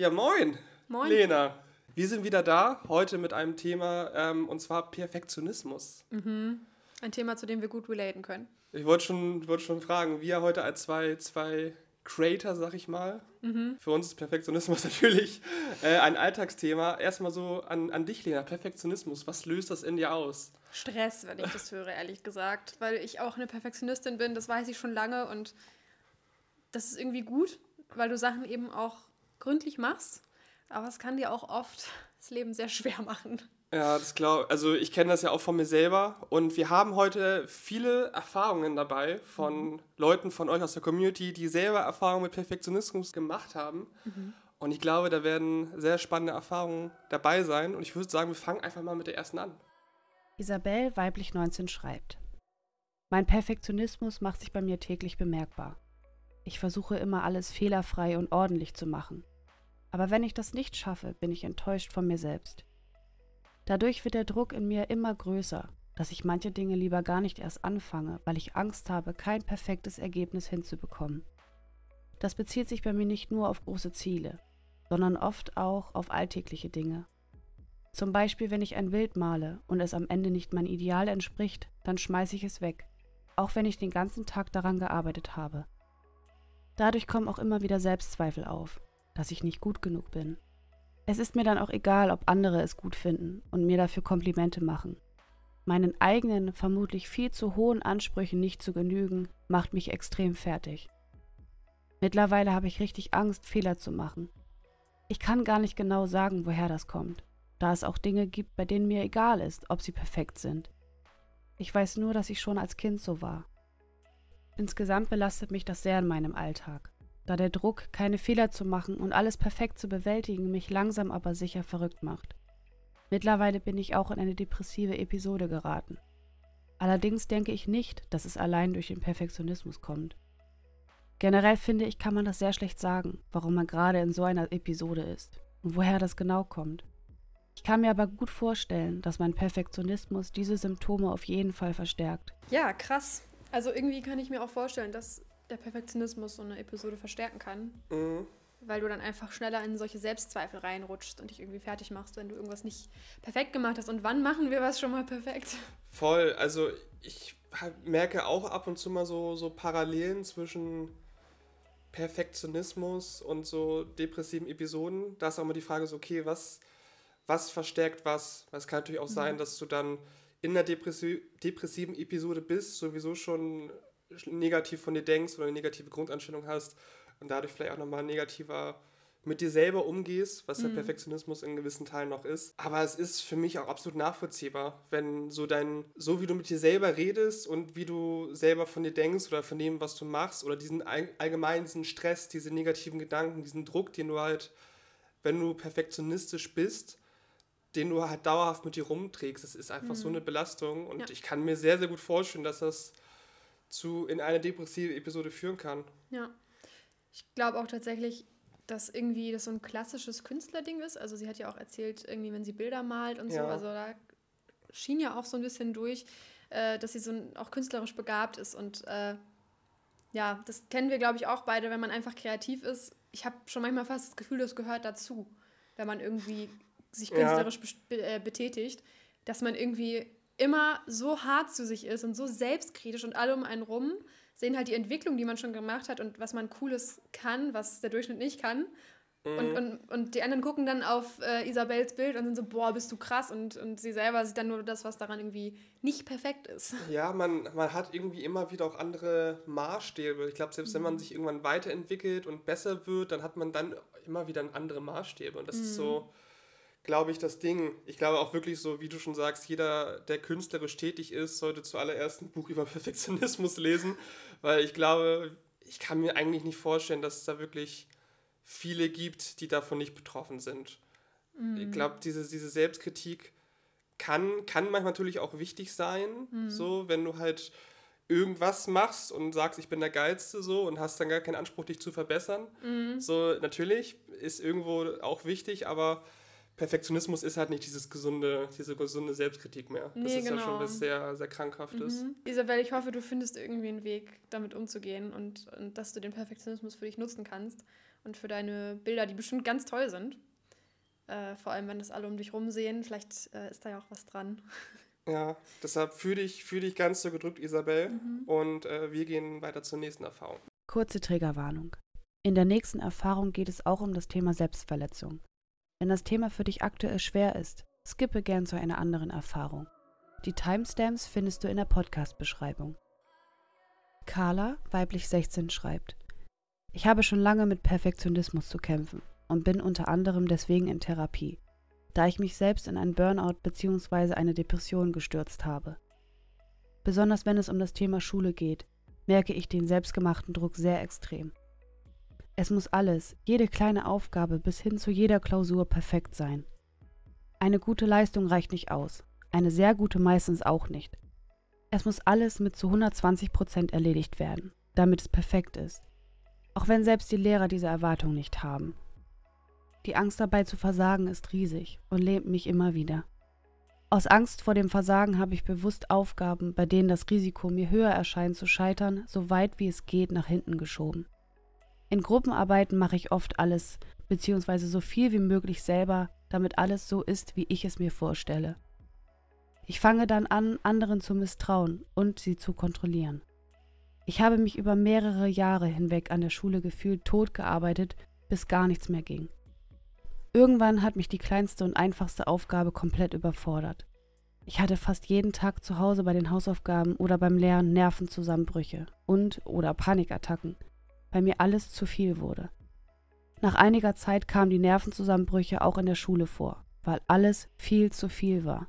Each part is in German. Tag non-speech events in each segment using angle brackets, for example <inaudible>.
Ja, moin. Moin. Lena. Wir sind wieder da, heute mit einem Thema, ähm, und zwar Perfektionismus. Mhm. Ein Thema, zu dem wir gut relaten können. Ich wollte schon, wollte schon fragen, wir heute als zwei, zwei Creator, sag ich mal. Mhm. Für uns ist Perfektionismus <laughs> natürlich äh, ein Alltagsthema. Erstmal so an, an dich, Lena. Perfektionismus, was löst das in dir aus? Stress, wenn ich das höre, ehrlich gesagt. Weil ich auch eine Perfektionistin bin, das weiß ich schon lange und das ist irgendwie gut, weil du Sachen eben auch gründlich machst. Aber es kann dir auch oft <laughs> das Leben sehr schwer machen. Ja, das glaube Also ich kenne das ja auch von mir selber und wir haben heute viele Erfahrungen dabei von mhm. Leuten von euch aus der Community, die selber Erfahrungen mit Perfektionismus gemacht haben. Mhm. Und ich glaube, da werden sehr spannende Erfahrungen dabei sein. Und ich würde sagen, wir fangen einfach mal mit der ersten an. Isabel, weiblich 19, schreibt. Mein Perfektionismus macht sich bei mir täglich bemerkbar. Ich versuche immer alles fehlerfrei und ordentlich zu machen. Aber wenn ich das nicht schaffe, bin ich enttäuscht von mir selbst. Dadurch wird der Druck in mir immer größer, dass ich manche Dinge lieber gar nicht erst anfange, weil ich Angst habe, kein perfektes Ergebnis hinzubekommen. Das bezieht sich bei mir nicht nur auf große Ziele, sondern oft auch auf alltägliche Dinge. Zum Beispiel, wenn ich ein Bild male und es am Ende nicht mein Ideal entspricht, dann schmeiße ich es weg, auch wenn ich den ganzen Tag daran gearbeitet habe. Dadurch kommen auch immer wieder Selbstzweifel auf, dass ich nicht gut genug bin. Es ist mir dann auch egal, ob andere es gut finden und mir dafür Komplimente machen. Meinen eigenen, vermutlich viel zu hohen Ansprüchen nicht zu genügen, macht mich extrem fertig. Mittlerweile habe ich richtig Angst, Fehler zu machen. Ich kann gar nicht genau sagen, woher das kommt, da es auch Dinge gibt, bei denen mir egal ist, ob sie perfekt sind. Ich weiß nur, dass ich schon als Kind so war. Insgesamt belastet mich das sehr in meinem Alltag da der Druck, keine Fehler zu machen und alles perfekt zu bewältigen, mich langsam aber sicher verrückt macht. Mittlerweile bin ich auch in eine depressive Episode geraten. Allerdings denke ich nicht, dass es allein durch den Perfektionismus kommt. Generell finde ich, kann man das sehr schlecht sagen, warum man gerade in so einer Episode ist und woher das genau kommt. Ich kann mir aber gut vorstellen, dass mein Perfektionismus diese Symptome auf jeden Fall verstärkt. Ja, krass. Also irgendwie kann ich mir auch vorstellen, dass der Perfektionismus so eine Episode verstärken kann. Mhm. Weil du dann einfach schneller in solche Selbstzweifel reinrutschst und dich irgendwie fertig machst, wenn du irgendwas nicht perfekt gemacht hast. Und wann machen wir was schon mal perfekt? Voll. Also ich merke auch ab und zu mal so, so Parallelen zwischen Perfektionismus und so depressiven Episoden. Da ist auch immer die Frage so, okay, was, was verstärkt was? Es kann natürlich auch mhm. sein, dass du dann in einer depressiven Episode bist, sowieso schon negativ von dir denkst oder eine negative Grundeinstellung hast und dadurch vielleicht auch nochmal negativer mit dir selber umgehst, was mhm. der Perfektionismus in gewissen Teilen noch ist. Aber es ist für mich auch absolut nachvollziehbar, wenn so dein, so wie du mit dir selber redest und wie du selber von dir denkst oder von dem, was du machst oder diesen allgemeinen diesen Stress, diese negativen Gedanken, diesen Druck, den du halt, wenn du perfektionistisch bist, den du halt dauerhaft mit dir rumträgst. Das ist einfach mhm. so eine Belastung und ja. ich kann mir sehr, sehr gut vorstellen, dass das zu in eine depressive Episode führen kann. Ja. Ich glaube auch tatsächlich, dass irgendwie das so ein klassisches Künstlerding ist. Also sie hat ja auch erzählt, irgendwie, wenn sie Bilder malt und ja. so, also da schien ja auch so ein bisschen durch, äh, dass sie so ein, auch künstlerisch begabt ist. Und äh, ja, das kennen wir, glaube ich, auch beide, wenn man einfach kreativ ist. Ich habe schon manchmal fast das Gefühl, das gehört dazu, wenn man irgendwie sich künstlerisch ja. be äh, betätigt, dass man irgendwie immer so hart zu sich ist und so selbstkritisch und alle um einen rum sehen halt die Entwicklung, die man schon gemacht hat und was man Cooles kann, was der Durchschnitt nicht kann. Mhm. Und, und, und die anderen gucken dann auf äh, Isabels Bild und sind so, boah, bist du krass. Und, und sie selber sieht dann nur das, was daran irgendwie nicht perfekt ist. <laughs> Ja, man, man hat irgendwie immer wieder auch andere Maßstäbe. Ich glaube, selbst mhm. wenn man mhm. sich irgendwann weiterentwickelt und besser wird, dann hat man dann immer wieder andere Maßstäbe. Und das mhm. ist so glaube ich, das Ding. Ich glaube auch wirklich so, wie du schon sagst, jeder, der künstlerisch tätig ist, sollte zuallererst ein Buch über <laughs> Perfektionismus lesen, weil ich glaube, ich kann mir eigentlich nicht vorstellen, dass es da wirklich viele gibt, die davon nicht betroffen sind. Mhm. Ich glaube, diese, diese Selbstkritik kann, kann manchmal natürlich auch wichtig sein, mhm. so, wenn du halt irgendwas machst und sagst, ich bin der Geilste so und hast dann gar keinen Anspruch, dich zu verbessern. Mhm. So, natürlich ist irgendwo auch wichtig, aber Perfektionismus ist halt nicht dieses gesunde, diese gesunde Selbstkritik mehr. Nee, das ist genau. ja schon genau. was sehr, sehr Krankhaftes. Mhm. Isabel, ich hoffe, du findest irgendwie einen Weg, damit umzugehen und, und dass du den Perfektionismus für dich nutzen kannst und für deine Bilder, die bestimmt ganz toll sind. Äh, vor allem, wenn das alle um dich rum sehen. Vielleicht äh, ist da ja auch was dran. <laughs> Ja, deshalb fühle dich, fühl dich ganz so gedrückt, Isabel. Mhm. Und äh, wir gehen weiter zur nächsten Erfahrung. Kurze Trägerwarnung. In der nächsten Erfahrung geht es auch um das Thema Selbstverletzung. Wenn das Thema für dich aktuell schwer ist, skippe gern zu einer anderen Erfahrung. Die Timestamps findest du in der Podcast-Beschreibung. Carla, weiblich 16, schreibt: Ich habe schon lange mit Perfektionismus zu kämpfen und bin unter anderem deswegen in Therapie, da ich mich selbst in ein Burnout bzw. eine Depression gestürzt habe. Besonders wenn es um das Thema Schule geht, merke ich den selbstgemachten Druck sehr extrem. Es muss alles, jede kleine Aufgabe bis hin zu jeder Klausur perfekt sein. Eine gute Leistung reicht nicht aus, eine sehr gute meistens auch nicht. Es muss alles mit zu 120 Prozent erledigt werden, damit es perfekt ist. Auch wenn selbst die Lehrer diese Erwartung nicht haben. Die Angst dabei zu versagen ist riesig und lähmt mich immer wieder. Aus Angst vor dem Versagen habe ich bewusst Aufgaben, bei denen das Risiko mir höher erscheint zu scheitern, so weit wie es geht nach hinten geschoben. In Gruppenarbeiten mache ich oft alles, beziehungsweise so viel wie möglich selber, damit alles so ist, wie ich es mir vorstelle. Ich fange dann an, anderen zu misstrauen und sie zu kontrollieren. Ich habe mich über mehrere Jahre hinweg an der Schule gefühlt tot gearbeitet, bis gar nichts mehr ging. Irgendwann hat mich die kleinste und einfachste Aufgabe komplett überfordert. Ich hatte fast jeden Tag zu Hause bei den Hausaufgaben oder beim Lernen Nervenzusammenbrüche und oder Panikattacken, weil mir alles zu viel wurde. Nach einiger Zeit kamen die Nervenzusammenbrüche auch in der Schule vor, weil alles viel zu viel war.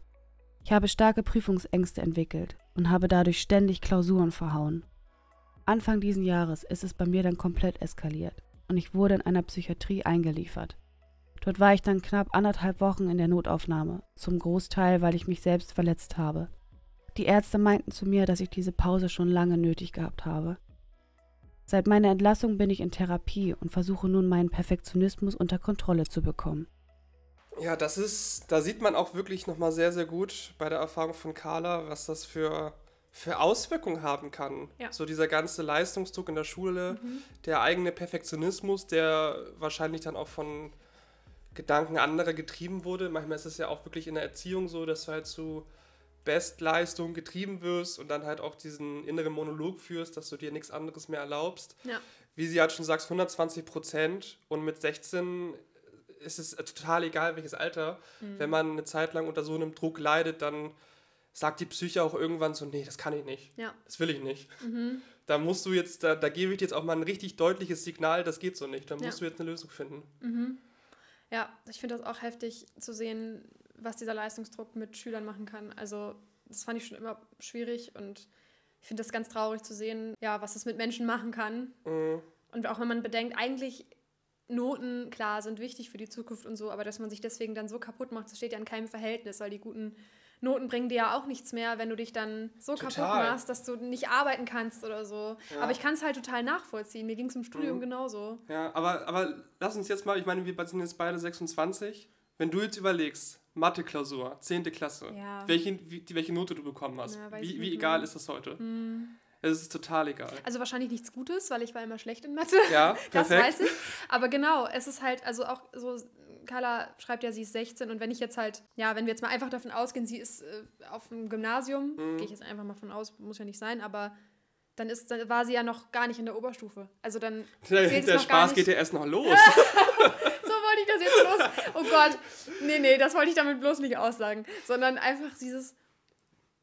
Ich habe starke Prüfungsängste entwickelt und habe dadurch ständig Klausuren verhauen. Anfang diesen Jahres ist es bei mir dann komplett eskaliert und ich wurde in einer Psychiatrie eingeliefert. Dort war ich dann knapp anderthalb Wochen in der Notaufnahme, zum Großteil, weil ich mich selbst verletzt habe. Die Ärzte meinten zu mir, dass ich diese Pause schon lange nötig gehabt habe. Seit meiner Entlassung bin ich in Therapie und versuche nun meinen Perfektionismus unter Kontrolle zu bekommen. Ja, das ist, da sieht man auch wirklich nochmal sehr, sehr gut bei der Erfahrung von Carla, was das für, für Auswirkungen haben kann. Ja. So dieser ganze Leistungsdruck in der Schule, mhm. der eigene Perfektionismus, der wahrscheinlich dann auch von Gedanken anderer getrieben wurde. Manchmal ist es ja auch wirklich in der Erziehung so, dass du halt zu Bestleistung getrieben wirst und dann halt auch diesen inneren Monolog führst, dass du dir nichts anderes mehr erlaubst. Ja. Wie sie halt schon sagst, 120 Prozent und mit 16 ist es total egal, welches Alter. Mhm. Wenn man eine Zeit lang unter so einem Druck leidet, dann sagt die Psyche auch irgendwann so, nee, das kann ich nicht. Ja. Das will ich nicht. Mhm. Da musst du jetzt, da, da gebe ich dir jetzt auch mal ein richtig deutliches Signal, das geht so nicht. Da musst ja. du jetzt eine Lösung finden. Mhm. Ja, ich finde das auch heftig zu sehen, was dieser Leistungsdruck mit Schülern machen kann. Also das fand ich schon immer schwierig und ich finde das ganz traurig zu sehen, ja, was das mit Menschen machen kann. Mhm. Und auch wenn man bedenkt, eigentlich Noten, klar, sind wichtig für die Zukunft und so, aber dass man sich deswegen dann so kaputt macht, das steht ja in keinem Verhältnis, weil die guten Noten bringen dir ja auch nichts mehr, wenn du dich dann so total. kaputt machst, dass du nicht arbeiten kannst oder so. Ja. Aber ich kann es halt total nachvollziehen. Mir ging es im Studium mhm. genauso. Ja, aber, aber lass uns jetzt mal, ich meine, wir sind jetzt beide 26. Wenn du jetzt überlegst, Mathe-Klausur, 10. Klasse, ja. welche, wie, welche Note du bekommen hast, ja, wie, wie egal ist das heute? Mhm. Es ist total egal. Also wahrscheinlich nichts Gutes, weil ich war immer schlecht in Mathe. Ja, <laughs> perfekt. Das weiß ich. Aber genau, es ist halt, also auch so Carla schreibt ja, sie ist 16 und wenn ich jetzt halt, ja, wenn wir jetzt mal einfach davon ausgehen, sie ist äh, auf dem Gymnasium, mhm. gehe ich jetzt einfach mal von aus, muss ja nicht sein, aber dann, ist, dann war sie ja noch gar nicht in der Oberstufe. Also dann. Der, der Spaß geht ja erst noch los. <laughs> <laughs> ich das jetzt los. Oh Gott. Nee, nee, das wollte ich damit bloß nicht aussagen. Sondern einfach dieses.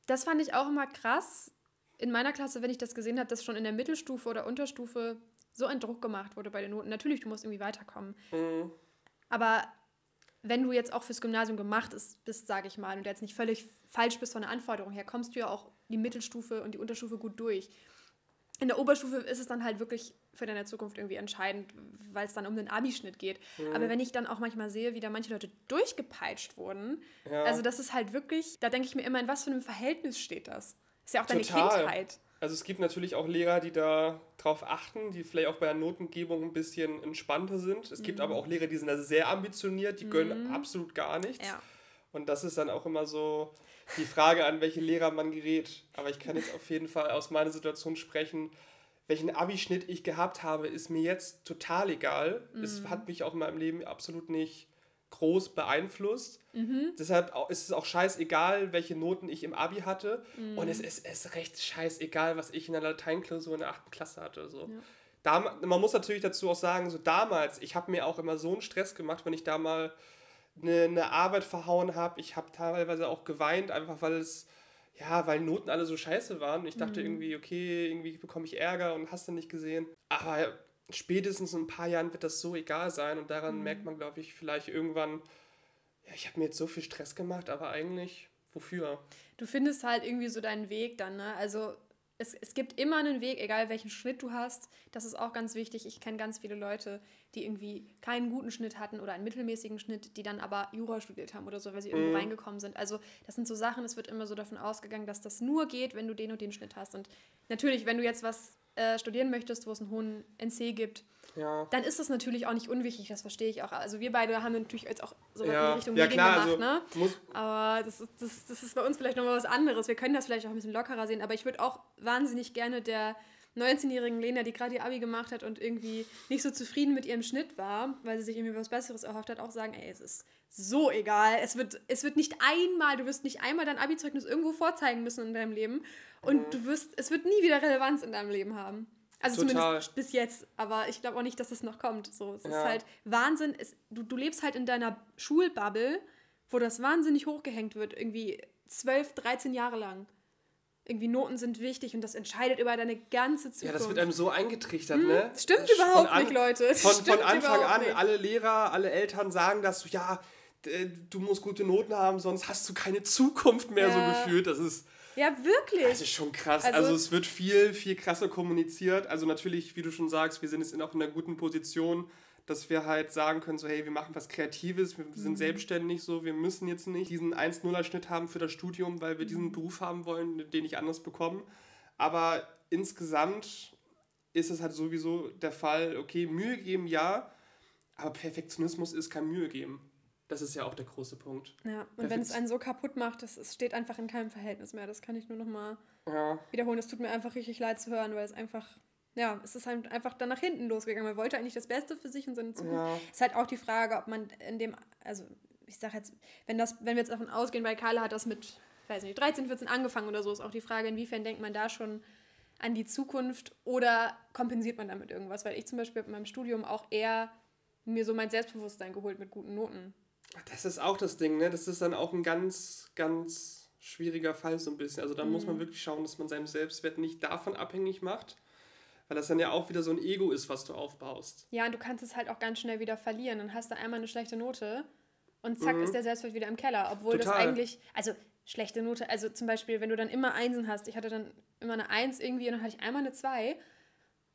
Das fand ich auch immer krass in meiner Klasse, wenn ich das gesehen habe, dass schon in der Mittelstufe oder Unterstufe so ein Druck gemacht wurde bei den Noten. Natürlich, du musst irgendwie weiterkommen. Mhm. Aber wenn du jetzt auch fürs Gymnasium gemacht bist, sage ich mal, und jetzt nicht völlig falsch bist von der Anforderung her, kommst du ja auch die Mittelstufe und die Unterstufe gut durch. In der Oberstufe ist es dann halt wirklich für deine Zukunft irgendwie entscheidend, weil es dann um den Abischnitt geht. Mhm. Aber wenn ich dann auch manchmal sehe, wie da manche Leute durchgepeitscht wurden, ja. also das ist halt wirklich, da denke ich mir immer, in was für einem Verhältnis steht das? Ist ja auch deine Total. Kindheit. Also es gibt natürlich auch Lehrer, die da drauf achten, die vielleicht auch bei der Notengebung ein bisschen entspannter sind. Es mhm. gibt aber auch Lehrer, die sind da sehr ambitioniert, die mhm. gönnen absolut gar nichts. Ja. Und das ist dann auch immer so die Frage, an welche Lehrer man gerät. Aber ich kann jetzt auf jeden Fall aus meiner Situation sprechen. Welchen Abischnitt ich gehabt habe, ist mir jetzt total egal. Mhm. Es hat mich auch in meinem Leben absolut nicht groß beeinflusst. Mhm. Deshalb ist es auch scheißegal, welche Noten ich im Abi hatte. Mhm. Und es ist, es ist recht scheißegal, was ich in der Lateinklausur in der 8. Klasse hatte. So. Ja. Da, man muss natürlich dazu auch sagen, so damals, ich habe mir auch immer so einen Stress gemacht, wenn ich da mal eine, eine Arbeit verhauen habe. Ich habe teilweise auch geweint, einfach weil es ja, weil Noten alle so scheiße waren. Ich dachte mhm. irgendwie, okay, irgendwie bekomme ich Ärger und hast du nicht gesehen. Aber spätestens in ein paar Jahren wird das so egal sein und daran mhm. merkt man, glaube ich, vielleicht irgendwann, ja, ich habe mir jetzt so viel Stress gemacht, aber eigentlich, wofür? Du findest halt irgendwie so deinen Weg dann, ne? Also es, es gibt immer einen Weg, egal welchen Schnitt du hast. Das ist auch ganz wichtig. Ich kenne ganz viele Leute, die irgendwie keinen guten Schnitt hatten oder einen mittelmäßigen Schnitt, die dann aber Jura studiert haben oder so, weil sie irgendwo mhm. reingekommen sind. Also das sind so Sachen, es wird immer so davon ausgegangen, dass das nur geht, wenn du den und den Schnitt hast. Und natürlich, wenn du jetzt was äh, studieren möchtest, wo es einen hohen NC gibt, ja. dann ist das natürlich auch nicht unwichtig, das verstehe ich auch. Also wir beide haben natürlich jetzt auch so ja. in die Richtung ja, Medien klar, gemacht, also ne? Aber das ist, das, das ist bei uns vielleicht nochmal was anderes. Wir können das vielleicht auch ein bisschen lockerer sehen, aber ich würde auch wahnsinnig gerne der 19-jährigen Lena, die gerade ihr Abi gemacht hat und irgendwie nicht so zufrieden mit ihrem Schnitt war, weil sie sich irgendwie was Besseres erhofft hat, auch sagen, ey, es ist so egal. Es wird, es wird nicht einmal, du wirst nicht einmal dein Abi-Zeugnis irgendwo vorzeigen müssen in deinem Leben und du wirst, es wird nie wieder Relevanz in deinem Leben haben. Also Total. zumindest bis jetzt, aber ich glaube auch nicht, dass es noch kommt. So, es ja. ist halt Wahnsinn. Es, du, du lebst halt in deiner Schulbubble, wo das wahnsinnig hochgehängt wird, irgendwie 12, 13 Jahre lang irgendwie Noten sind wichtig und das entscheidet über deine ganze Zukunft. Ja, das wird einem so eingetrichtert, hm, ne? Stimmt überhaupt an, nicht, Leute. Von, von Anfang an, nicht. alle Lehrer, alle Eltern sagen dass du, ja, du musst gute Noten haben, sonst hast du keine Zukunft mehr, ja. so gefühlt. Das ist. Ja, wirklich. Das ist schon krass. Also, also, es wird viel, viel krasser kommuniziert. Also natürlich, wie du schon sagst, wir sind jetzt auch in einer guten Position, dass wir halt sagen können, so hey, wir machen was Kreatives, wir sind mhm. selbstständig, so wir müssen jetzt nicht diesen 1-0er-Schnitt haben für das Studium, weil wir diesen mhm. Beruf haben wollen, den ich anders bekomme. Aber insgesamt ist es halt sowieso der Fall, okay, Mühe geben ja, aber Perfektionismus ist kein Mühe geben. Das ist ja auch der große Punkt. Ja, und wenn es einen so kaputt macht, das, es steht einfach in keinem Verhältnis mehr. Das kann ich nur noch mal ja. wiederholen. Es tut mir einfach richtig leid zu hören, weil es einfach ja, es ist halt einfach dann nach hinten losgegangen. Man wollte eigentlich das Beste für sich und seine Zukunft. Ja. Ist halt auch die Frage, ob man in dem, also ich sag jetzt, wenn das, wenn wir jetzt davon ausgehen, weil Carla hat das mit, weiß nicht, 13, 14 angefangen oder so, ist auch die Frage, inwiefern denkt man da schon an die Zukunft oder kompensiert man damit irgendwas? Weil ich zum Beispiel in meinem Studium auch eher mir so mein Selbstbewusstsein geholt mit guten Noten. Das ist auch das Ding, ne? Das ist dann auch ein ganz, ganz schwieriger Fall so ein bisschen. Also da mhm. muss man wirklich schauen, dass man seinen Selbstwert nicht davon abhängig macht, weil das dann ja auch wieder so ein Ego ist, was du aufbaust. Ja, und du kannst es halt auch ganz schnell wieder verlieren. Dann hast du einmal eine schlechte Note und zack mhm. ist der Selbstwert wieder im Keller. Obwohl Total. das eigentlich, also schlechte Note, also zum Beispiel, wenn du dann immer Einsen hast, ich hatte dann immer eine Eins irgendwie und dann hatte ich einmal eine Zwei.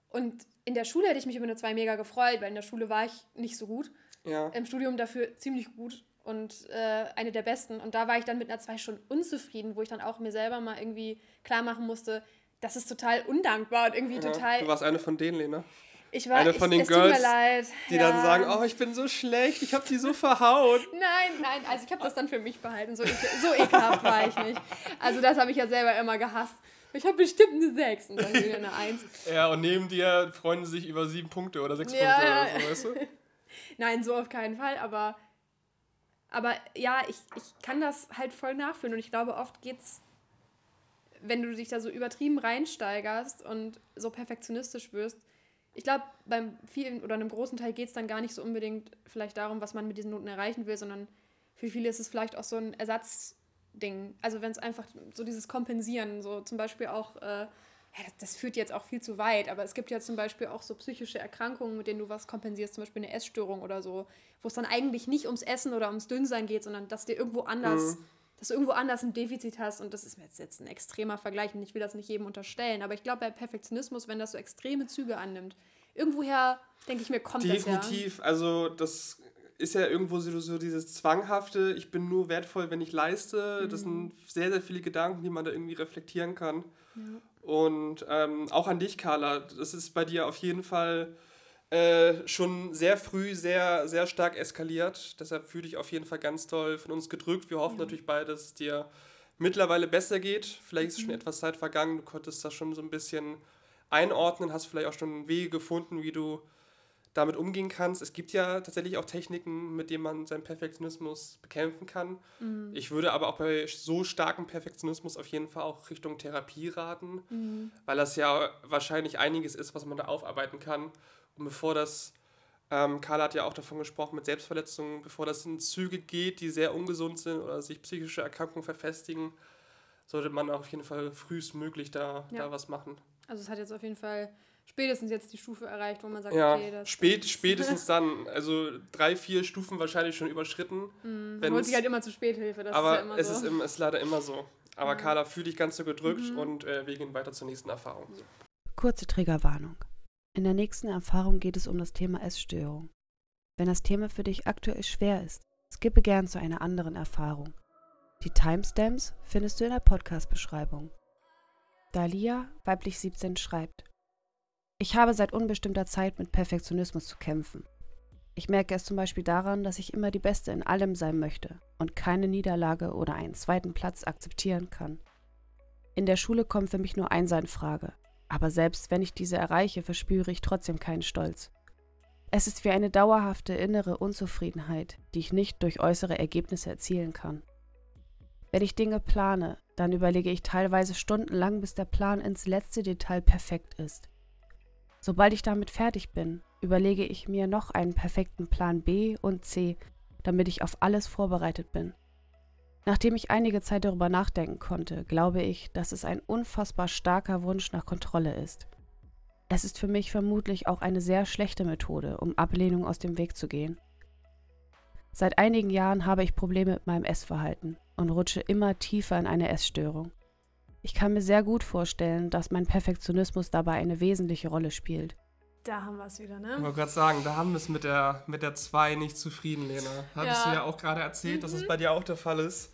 Und in der Schule hätte ich mich über eine Zwei mega gefreut, weil in der Schule war ich nicht so gut. Ja. Im Studium dafür ziemlich gut und äh, eine der besten. Und da war ich dann mit einer Zwei schon unzufrieden, wo ich dann auch mir selber mal irgendwie klar machen musste, das ist total undankbar und irgendwie ja, total. Du warst eine von denen, Lena. Ich war eine von ich, den Girls, die ja. dann sagen, oh, ich bin so schlecht, ich habe die so verhaut. <laughs> nein, nein, also ich habe das dann für mich behalten. So, so ekelhaft war ich nicht. Also das habe ich ja selber immer gehasst. Ich habe bestimmt eine 6 und dann wieder eine 1. Ja, und neben dir freuen sie sich über 7 Punkte oder 6 ja, Punkte oder so, weißt du? <laughs> <laughs> Nein, so auf keinen Fall, aber, aber ja, ich, ich kann das halt voll nachfühlen und ich glaube, oft geht es wenn du dich da so übertrieben reinsteigerst und so perfektionistisch wirst, ich glaube, beim vielen oder einem großen Teil geht es dann gar nicht so unbedingt vielleicht darum, was man mit diesen Noten erreichen will, sondern für viele ist es vielleicht auch so ein Ersatzding. Also wenn es einfach so dieses Kompensieren, so zum Beispiel auch, äh, ja, das, das, führt jetzt auch viel zu weit, aber es gibt ja zum Beispiel auch so psychische Erkrankungen, mit denen du was kompensierst, zum Beispiel eine Essstörung oder so, wo es dann eigentlich nicht ums Essen oder ums Dünnsein geht, sondern dass dir irgendwo anders mhm dass du irgendwo anders ein Defizit hast und das ist jetzt, jetzt ein extremer Vergleich und ich will das nicht jedem unterstellen, aber ich glaube bei Perfektionismus, wenn das so extreme Züge annimmt, irgendwoher, denke ich mir, kommt Definitiv, das Definitiv, ja. also das ist ja irgendwo so, so, dieses zwanghafte, ich bin nur wertvoll, wenn ich leiste. Mhm. Das sind sehr, sehr viele Gedanken, die man da irgendwie reflektieren kann. Ja. Und ähm, auch an dich, Carla, das ist bei dir auf jeden Fall äh, schon sehr früh sehr, sehr stark eskaliert. Deshalb fühle ich auf jeden Fall ganz toll von uns gedrückt. Wir hoffen ja. natürlich beide, dass es dir mittlerweile besser geht. Vielleicht ist mhm. schon etwas Zeit vergangen, du konntest das schon so ein bisschen einordnen, hast vielleicht auch schon Wege gefunden, wie du damit umgehen kannst. Es gibt ja tatsächlich auch Techniken, mit denen man seinen Perfektionismus bekämpfen kann. Mhm. Ich würde aber auch bei so starkem Perfektionismus auf jeden Fall auch Richtung Therapie raten, mhm. weil das ja wahrscheinlich einiges ist, was man da aufarbeiten kann. Und bevor das, ähm, Carla hat ja auch davon gesprochen mit Selbstverletzungen, bevor das in Züge geht, die sehr ungesund sind oder sich psychische Erkrankungen verfestigen, sollte man auf jeden Fall frühestmöglich da, ja. da was machen. Also es hat jetzt auf jeden Fall spätestens jetzt die Stufe erreicht, wo man sagt, ja, okay, das spät, spätestens <laughs> dann, also drei, vier Stufen wahrscheinlich schon überschritten. Mm, man holt sich halt immer zu Späthilfe, das aber ist ja immer es so. Ist, im, ist leider immer so. Aber ja. Carla, fühl dich ganz so gedrückt mhm. und äh, wir gehen weiter zur nächsten Erfahrung. Kurze Triggerwarnung. In der nächsten Erfahrung geht es um das Thema Essstörung. Wenn das Thema für dich aktuell schwer ist, skippe gern zu einer anderen Erfahrung. Die Timestamps findest du in der Podcast-Beschreibung. Dalia, weiblich 17, schreibt: Ich habe seit unbestimmter Zeit mit Perfektionismus zu kämpfen. Ich merke es zum Beispiel daran, dass ich immer die Beste in allem sein möchte und keine Niederlage oder einen zweiten Platz akzeptieren kann. In der Schule kommt für mich nur eins in Frage, aber selbst wenn ich diese erreiche, verspüre ich trotzdem keinen Stolz. Es ist wie eine dauerhafte innere Unzufriedenheit, die ich nicht durch äußere Ergebnisse erzielen kann. Wenn ich Dinge plane, dann überlege ich teilweise stundenlang, bis der Plan ins letzte Detail perfekt ist. Sobald ich damit fertig bin, überlege ich mir noch einen perfekten Plan B und C, damit ich auf alles vorbereitet bin. Nachdem ich einige Zeit darüber nachdenken konnte, glaube ich, dass es ein unfassbar starker Wunsch nach Kontrolle ist. Es ist für mich vermutlich auch eine sehr schlechte Methode, um Ablehnung aus dem Weg zu gehen. Seit einigen Jahren habe ich Probleme mit meinem Essverhalten und rutsche immer tiefer in eine Essstörung. Ich kann mir sehr gut vorstellen, dass mein Perfektionismus dabei eine wesentliche Rolle spielt. Da haben wir es wieder, ne? Ich wollte gerade sagen, da haben wir es mit der 2 mit der zwei nicht zufrieden, Lena. Hattest ja. du ja auch gerade erzählt, mhm. dass es mhm. bei dir auch der Fall ist.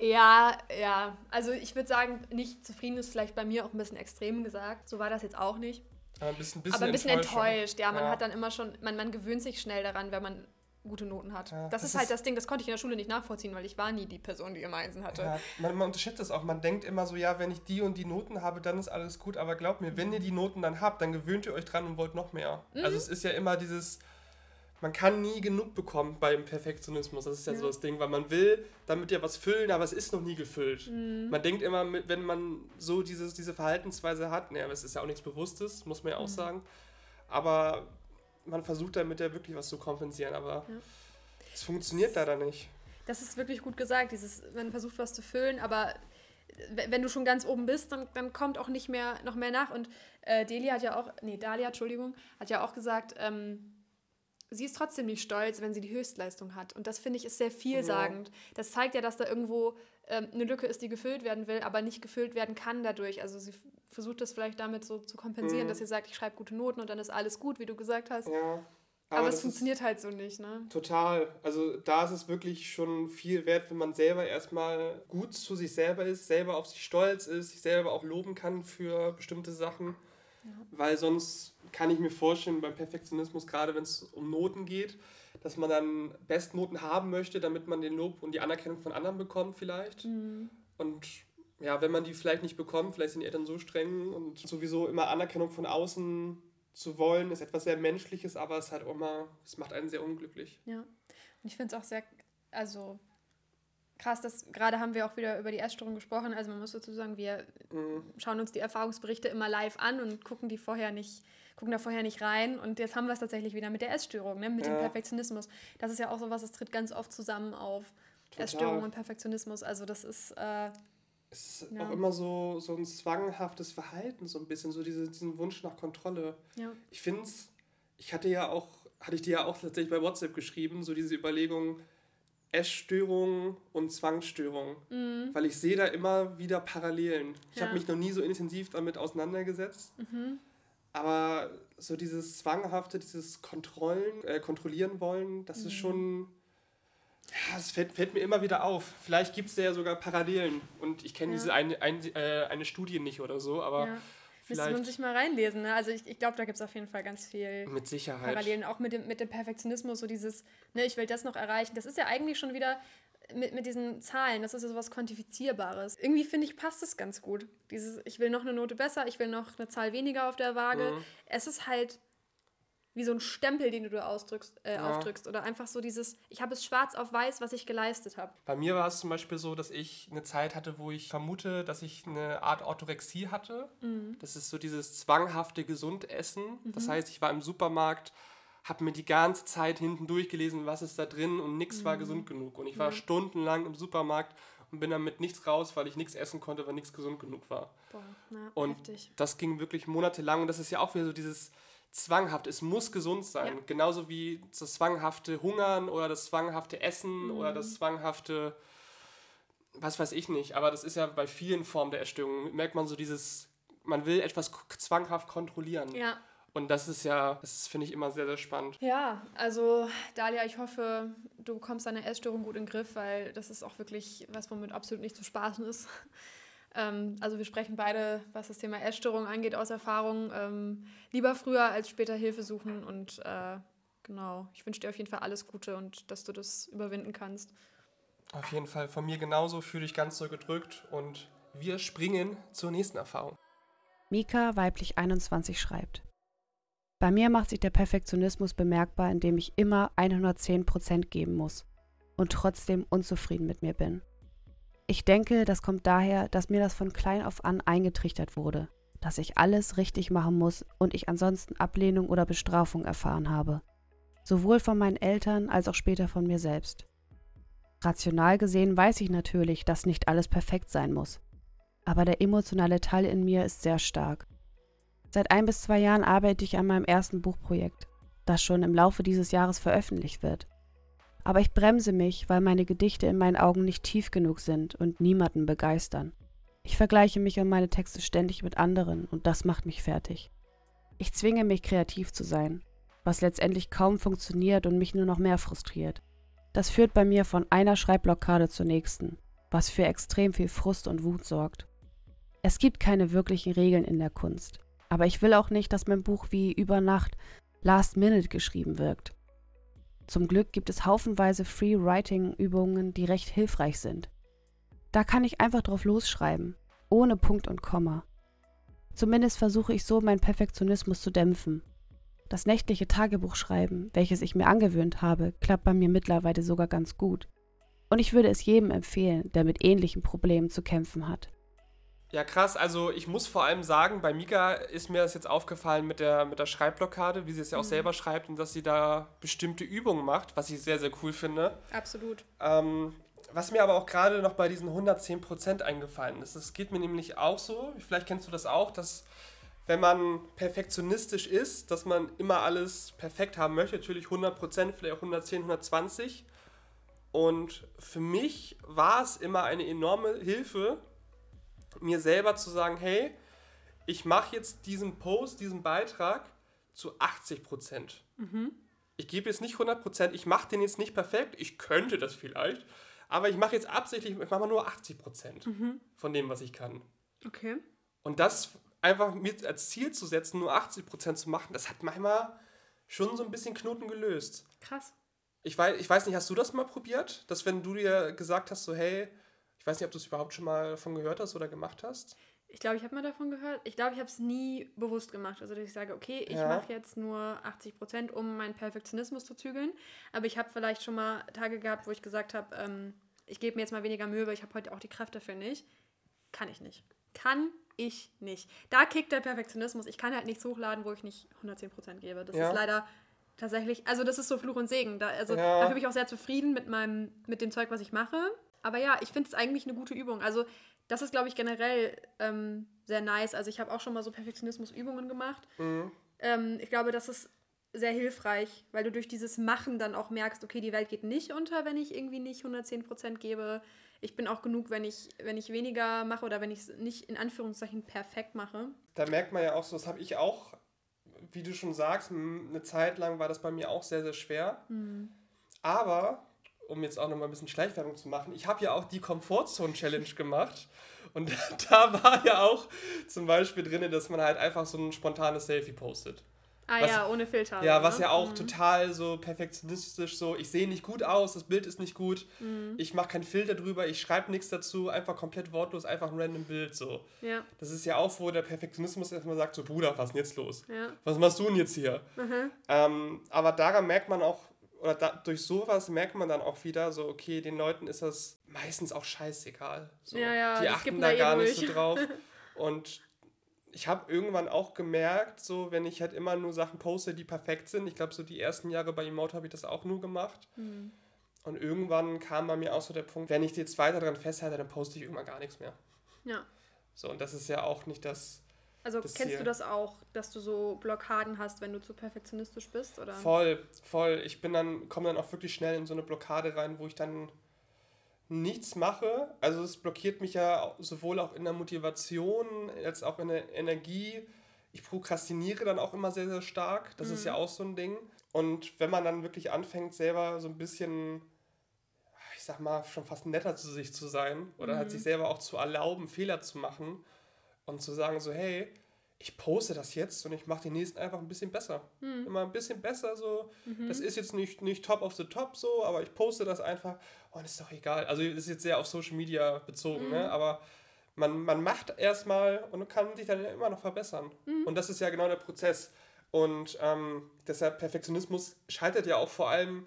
Ja, ja. Also ich würde sagen, nicht zufrieden ist vielleicht bei mir auch ein bisschen extrem gesagt. So war das jetzt auch nicht. Aber ein bisschen, bisschen Aber ein bisschen enttäuscht. Ja, man ja. hat dann immer schon, man, man gewöhnt sich schnell daran, wenn man gute Noten hat. Ja, das, das, ist halt das Ding, das konnte ich in der Schule nicht nachvollziehen, weil ich war nie die Person, die immer Einsen hatte. Ja, man, man, unterschätzt das auch. Man denkt immer so, ja, wenn ich die und die Noten habe, dann ist alles gut. Aber glaubt mir, wenn ihr die Noten dann habt, dann gewöhnt ihr euch dran und wollt noch mehr. Mhm. Also es ist ja immer dieses, man kann nie genug bekommen beim Perfektionismus. Das ist ja, ja, so das Ding, weil man will damit ja was füllen, aber es ist noch nie gefüllt. Mhm. Man denkt immer, wenn man so dieses, diese Verhaltensweise hat, naja, es ist ja auch nichts Bewusstes, muss man ja auch mhm. sagen. Aber man versucht damit ja wirklich was zu kompensieren, aber ja. es funktioniert leider nicht. Das ist wirklich gut gesagt, dieses, man versucht was zu füllen, aber wenn du schon ganz oben bist, dann, dann kommt auch nicht mehr noch mehr nach. Und äh, Delia hat ja auch, nee, Dalia, Entschuldigung, hat ja auch gesagt, ähm, sie ist trotzdem nicht stolz, wenn sie die Höchstleistung hat. Und das finde ich ist sehr vielsagend. Ja. Das zeigt ja, dass da irgendwo ähm, eine Lücke ist, die gefüllt werden will, aber nicht gefüllt werden kann dadurch. Also sie versucht das vielleicht damit so zu kompensieren, mhm. dass sie sagt, ich schreibe gute Noten und dann ist alles gut, wie du gesagt hast. Ja. Aber, aber es funktioniert halt so nicht, ne? Total. Also da ist es wirklich schon viel wert, wenn man selber erstmal gut zu sich selber ist, selber auf sich stolz ist, sich selber auch loben kann für bestimmte Sachen. Ja. Weil sonst kann ich mir vorstellen, beim Perfektionismus, gerade wenn es um Noten geht, dass man dann Bestnoten haben möchte, damit man den Lob und die Anerkennung von anderen bekommt vielleicht. Mhm. Und ja, wenn man die vielleicht nicht bekommt, vielleicht sind die Eltern so streng und sowieso immer Anerkennung von außen zu wollen, ist etwas sehr Menschliches, aber es auch immer, es macht einen sehr unglücklich. Ja. Und ich finde es auch sehr, also krass, dass gerade haben wir auch wieder über die Essstörung gesprochen. Also man muss dazu sagen, wir mhm. schauen uns die Erfahrungsberichte immer live an und gucken die vorher nicht, gucken da vorher nicht rein. Und jetzt haben wir es tatsächlich wieder mit der Essstörung, ne? mit ja. dem Perfektionismus. Das ist ja auch so was, das tritt ganz oft zusammen auf. Total. Essstörung und Perfektionismus. Also das ist äh, es ist ja. auch immer so, so ein zwanghaftes Verhalten, so ein bisschen, so diese, diesen Wunsch nach Kontrolle. Ja. Ich finde es, ich hatte ja auch, hatte ich dir ja auch tatsächlich bei WhatsApp geschrieben, so diese Überlegung, Essstörung und Zwangsstörung. Mhm. Weil ich sehe da immer wieder Parallelen. Ich ja. habe mich noch nie so intensiv damit auseinandergesetzt. Mhm. Aber so dieses Zwanghafte, dieses Kontrollen, äh, kontrollieren wollen, das mhm. ist schon ja, es fällt, fällt, mir immer wieder auf. Vielleicht gibt es ja sogar Parallelen. Und ich kenne ja. diese eine, eine, äh, eine Studie nicht oder so, aber. Ja. Müsste man sich mal reinlesen. Ne? Also ich, ich glaube, da gibt es auf jeden Fall ganz viel mit Sicherheit. Parallelen, auch mit dem, mit dem Perfektionismus, so dieses, ne, ich will das noch erreichen. Das ist ja eigentlich schon wieder mit, mit diesen Zahlen, das ist ja sowas Quantifizierbares. Irgendwie finde ich, passt es ganz gut. Dieses, ich will noch eine Note besser, ich will noch eine Zahl weniger auf der Waage. Mhm. Es ist halt wie so ein Stempel, den du ausdrückst, äh, ja. aufdrückst. Oder einfach so dieses, ich habe es schwarz auf weiß, was ich geleistet habe. Bei mir war es zum Beispiel so, dass ich eine Zeit hatte, wo ich vermute, dass ich eine Art Orthorexie hatte. Mhm. Das ist so dieses zwanghafte Gesundessen. Mhm. Das heißt, ich war im Supermarkt, habe mir die ganze Zeit hinten durchgelesen, was ist da drin und nichts mhm. war gesund genug. Und ich war stundenlang im Supermarkt und bin dann mit nichts raus, weil ich nichts essen konnte, weil nichts gesund genug war. Boah, na, und heftig. das ging wirklich monatelang und das ist ja auch wieder so dieses zwanghaft. Es muss gesund sein. Ja. Genauso wie das zwanghafte Hungern oder das zwanghafte Essen mhm. oder das zwanghafte, was weiß ich nicht. Aber das ist ja bei vielen Formen der Erstörung, merkt man so dieses, man will etwas zwanghaft kontrollieren. Ja. Und das ist ja, das finde ich immer sehr, sehr spannend. Ja, also Dalia, ich hoffe, du bekommst deine Essstörung gut in den Griff, weil das ist auch wirklich was, womit absolut nicht zu spaßen ist. Ähm, also wir sprechen beide, was das Thema Essstörung angeht, aus Erfahrung. Ähm, lieber früher als später Hilfe suchen und äh, genau, ich wünsche dir auf jeden Fall alles Gute und dass du das überwinden kannst. Auf jeden Fall von mir genauso, fühle dich ganz so gedrückt und wir springen zur nächsten Erfahrung. Mika, weiblich 21, schreibt. Bei mir macht sich der Perfektionismus bemerkbar, indem ich immer 110% geben muss und trotzdem unzufrieden mit mir bin. Ich denke, das kommt daher, dass mir das von klein auf an eingetrichtert wurde, dass ich alles richtig machen muss und ich ansonsten Ablehnung oder Bestrafung erfahren habe. Sowohl von meinen Eltern als auch später von mir selbst. Rational gesehen weiß ich natürlich, dass nicht alles perfekt sein muss. Aber der emotionale Teil in mir ist sehr stark. Seit ein bis zwei Jahren arbeite ich an meinem ersten Buchprojekt, das schon im Laufe dieses Jahres veröffentlicht wird. Aber ich bremse mich, weil meine Gedichte in meinen Augen nicht tief genug sind und niemanden begeistern. Ich vergleiche mich und meine Texte ständig mit anderen und das macht mich fertig. Ich zwinge mich kreativ zu sein, was letztendlich kaum funktioniert und mich nur noch mehr frustriert. Das führt bei mir von einer Schreibblockade zur nächsten, was für extrem viel Frust und Wut sorgt. Es gibt keine wirklichen Regeln in der Kunst, aber ich will auch nicht, dass mein Buch wie über Nacht Last Minute geschrieben wirkt. Zum Glück gibt es haufenweise Free-Writing-Übungen, die recht hilfreich sind. Da kann ich einfach drauf losschreiben, ohne Punkt und Komma. Zumindest versuche ich so, meinen Perfektionismus zu dämpfen. Das nächtliche Tagebuchschreiben, welches ich mir angewöhnt habe, klappt bei mir mittlerweile sogar ganz gut. Und ich würde es jedem empfehlen, der mit ähnlichen Problemen zu kämpfen hat. Ja, krass. Also ich muss vor allem sagen, bei Mika ist mir das jetzt aufgefallen mit der, mit der Schreibblockade, wie sie es ja auch mhm. selber schreibt und dass sie da bestimmte Übungen macht, was ich sehr, sehr cool finde. Absolut. Ähm, was mir aber auch gerade noch bei diesen 110% eingefallen ist, das geht mir nämlich auch so, vielleicht kennst du das auch, dass wenn man perfektionistisch ist, dass man immer alles perfekt haben möchte, natürlich 100%, vielleicht auch 110, 120. Und für mich war es immer eine enorme Hilfe, mir selber zu sagen, hey, ich mache jetzt diesen Post, diesen Beitrag zu 80 Prozent. Mhm. Ich gebe jetzt nicht 100 Prozent, ich mache den jetzt nicht perfekt, ich könnte das vielleicht, aber ich mache jetzt absichtlich, ich mache mal nur 80 Prozent mhm. von dem, was ich kann. Okay. Und das einfach mir als Ziel zu setzen, nur 80 Prozent zu machen, das hat manchmal schon so ein bisschen Knoten gelöst. Krass. Ich weiß, ich weiß nicht, hast du das mal probiert? Dass wenn du dir gesagt hast, so hey, ich weiß nicht, ob du es überhaupt schon mal davon gehört hast oder gemacht hast. Ich glaube, ich habe mal davon gehört. Ich glaube, ich habe es nie bewusst gemacht. Also, dass ich sage, okay, ich ja. mache jetzt nur 80 Prozent, um meinen Perfektionismus zu zügeln. Aber ich habe vielleicht schon mal Tage gehabt, wo ich gesagt habe, ähm, ich gebe mir jetzt mal weniger Mühe, weil ich habe heute auch die Kräfte dafür nicht. Kann ich nicht. Kann ich nicht. Da kickt der Perfektionismus. Ich kann halt nichts hochladen, wo ich nicht 110 Prozent gebe. Das ja. ist leider tatsächlich, also das ist so Fluch und Segen. Da, also ja. dafür bin ich auch sehr zufrieden mit meinem, mit dem Zeug, was ich mache. Aber ja, ich finde es eigentlich eine gute Übung. Also, das ist, glaube ich, generell ähm, sehr nice. Also, ich habe auch schon mal so Perfektionismus-Übungen gemacht. Mhm. Ähm, ich glaube, das ist sehr hilfreich, weil du durch dieses Machen dann auch merkst, okay, die Welt geht nicht unter, wenn ich irgendwie nicht 110% gebe. Ich bin auch genug, wenn ich, wenn ich weniger mache oder wenn ich es nicht in Anführungszeichen perfekt mache. Da merkt man ja auch so, das habe ich auch, wie du schon sagst, eine Zeit lang war das bei mir auch sehr, sehr schwer. Mhm. Aber um jetzt auch noch mal ein bisschen Schleichwerbung zu machen, ich habe ja auch die Komfortzone-Challenge gemacht. Und <laughs> da war ja auch zum Beispiel drin, dass man halt einfach so ein spontanes Selfie postet. Ah was, ja, ohne Filter. Ja, was ne? ja auch Mhm. total so perfektionistisch so, ich sehe nicht gut aus, das Bild ist nicht gut, Mhm. ich mache keinen Filter drüber, ich schreibe nichts dazu, einfach komplett wortlos, einfach ein random Bild so. Ja, Das ist ja auch, wo der Perfektionismus erstmal sagt, so Bruder, was ist denn jetzt los? ja. Was machst du denn jetzt hier? Mhm. Ähm, aber daran merkt man auch, oder da, durch sowas merkt man dann auch wieder, so, okay, den Leuten ist das meistens auch scheißegal. So. Ja, ja, Die achten gibt da da eh gar nicht so drauf. <laughs> Und ich habe irgendwann auch gemerkt, so, wenn ich halt immer nur Sachen poste, die perfekt sind, ich glaube, so die ersten Jahre bei Emote habe ich das auch nur gemacht. Mhm. Und irgendwann kam bei mir auch so der Punkt, wenn ich jetzt weiter daran festhalte, dann poste ich irgendwann gar nichts mehr. Ja. So, und das ist ja auch nicht das Also Das kennst hier. du das auch, dass du so Blockaden hast, wenn du zu perfektionistisch bist? Oder? Voll, voll. Ich bin dann, komme dann auch wirklich schnell in so eine Blockade rein, wo ich dann nichts mache. Also es blockiert mich ja sowohl auch in der Motivation als auch in der Energie. Ich prokrastiniere dann auch immer sehr, sehr stark. Das ist ja auch so ein Ding. Und wenn man dann wirklich anfängt, selber so ein bisschen, ich sag mal, schon fast netter zu sich zu sein oder halt sich selber auch zu erlauben, Fehler zu machen und zu sagen so, hey, ich poste das jetzt und ich mache den nächsten einfach ein bisschen besser. Immer ein bisschen besser so. Das ist jetzt nicht, nicht top of the top so, aber ich poste das einfach und ist doch egal. Also das ist jetzt sehr auf Social Media bezogen, ne? aber man, man macht erstmal und kann sich dann immer noch verbessern. Und das ist ja genau der Prozess. Und ähm, deshalb Perfektionismus scheitert ja auch vor allem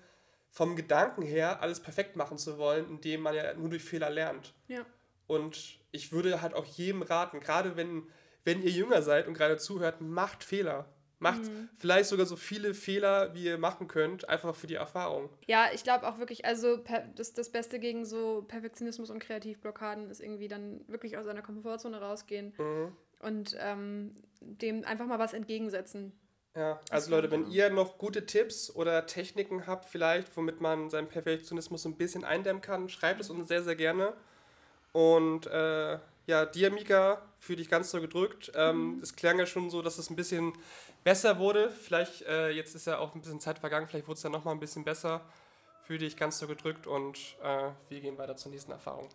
vom Gedanken her, alles perfekt machen zu wollen, indem man ja nur durch Fehler lernt. Ja. Und ich würde halt auch jedem raten, gerade wenn, wenn ihr jünger seid und gerade zuhört, macht Fehler. Macht vielleicht sogar so viele Fehler, wie ihr machen könnt, einfach für die Erfahrung. Ja, ich glaube auch wirklich, also das, das Beste gegen so Perfektionismus und Kreativblockaden ist irgendwie dann wirklich aus seiner Komfortzone rausgehen Mhm. und ähm, dem einfach mal was entgegensetzen. Ja, also Leute, wenn ihr noch gute Tipps oder Techniken habt, vielleicht, womit man seinen Perfektionismus so ein bisschen eindämmen kann, schreibt es uns sehr, sehr gerne. Und äh, ja, dir, Mika, für dich ganz so gedrückt. Ähm, Es klang ja schon so, dass es ein bisschen besser wurde. Vielleicht, äh, jetzt ist ja auch ein bisschen Zeit vergangen, vielleicht wurde es dann nochmal ein bisschen besser. Für dich ganz so gedrückt und äh, wir gehen weiter zur nächsten Erfahrung.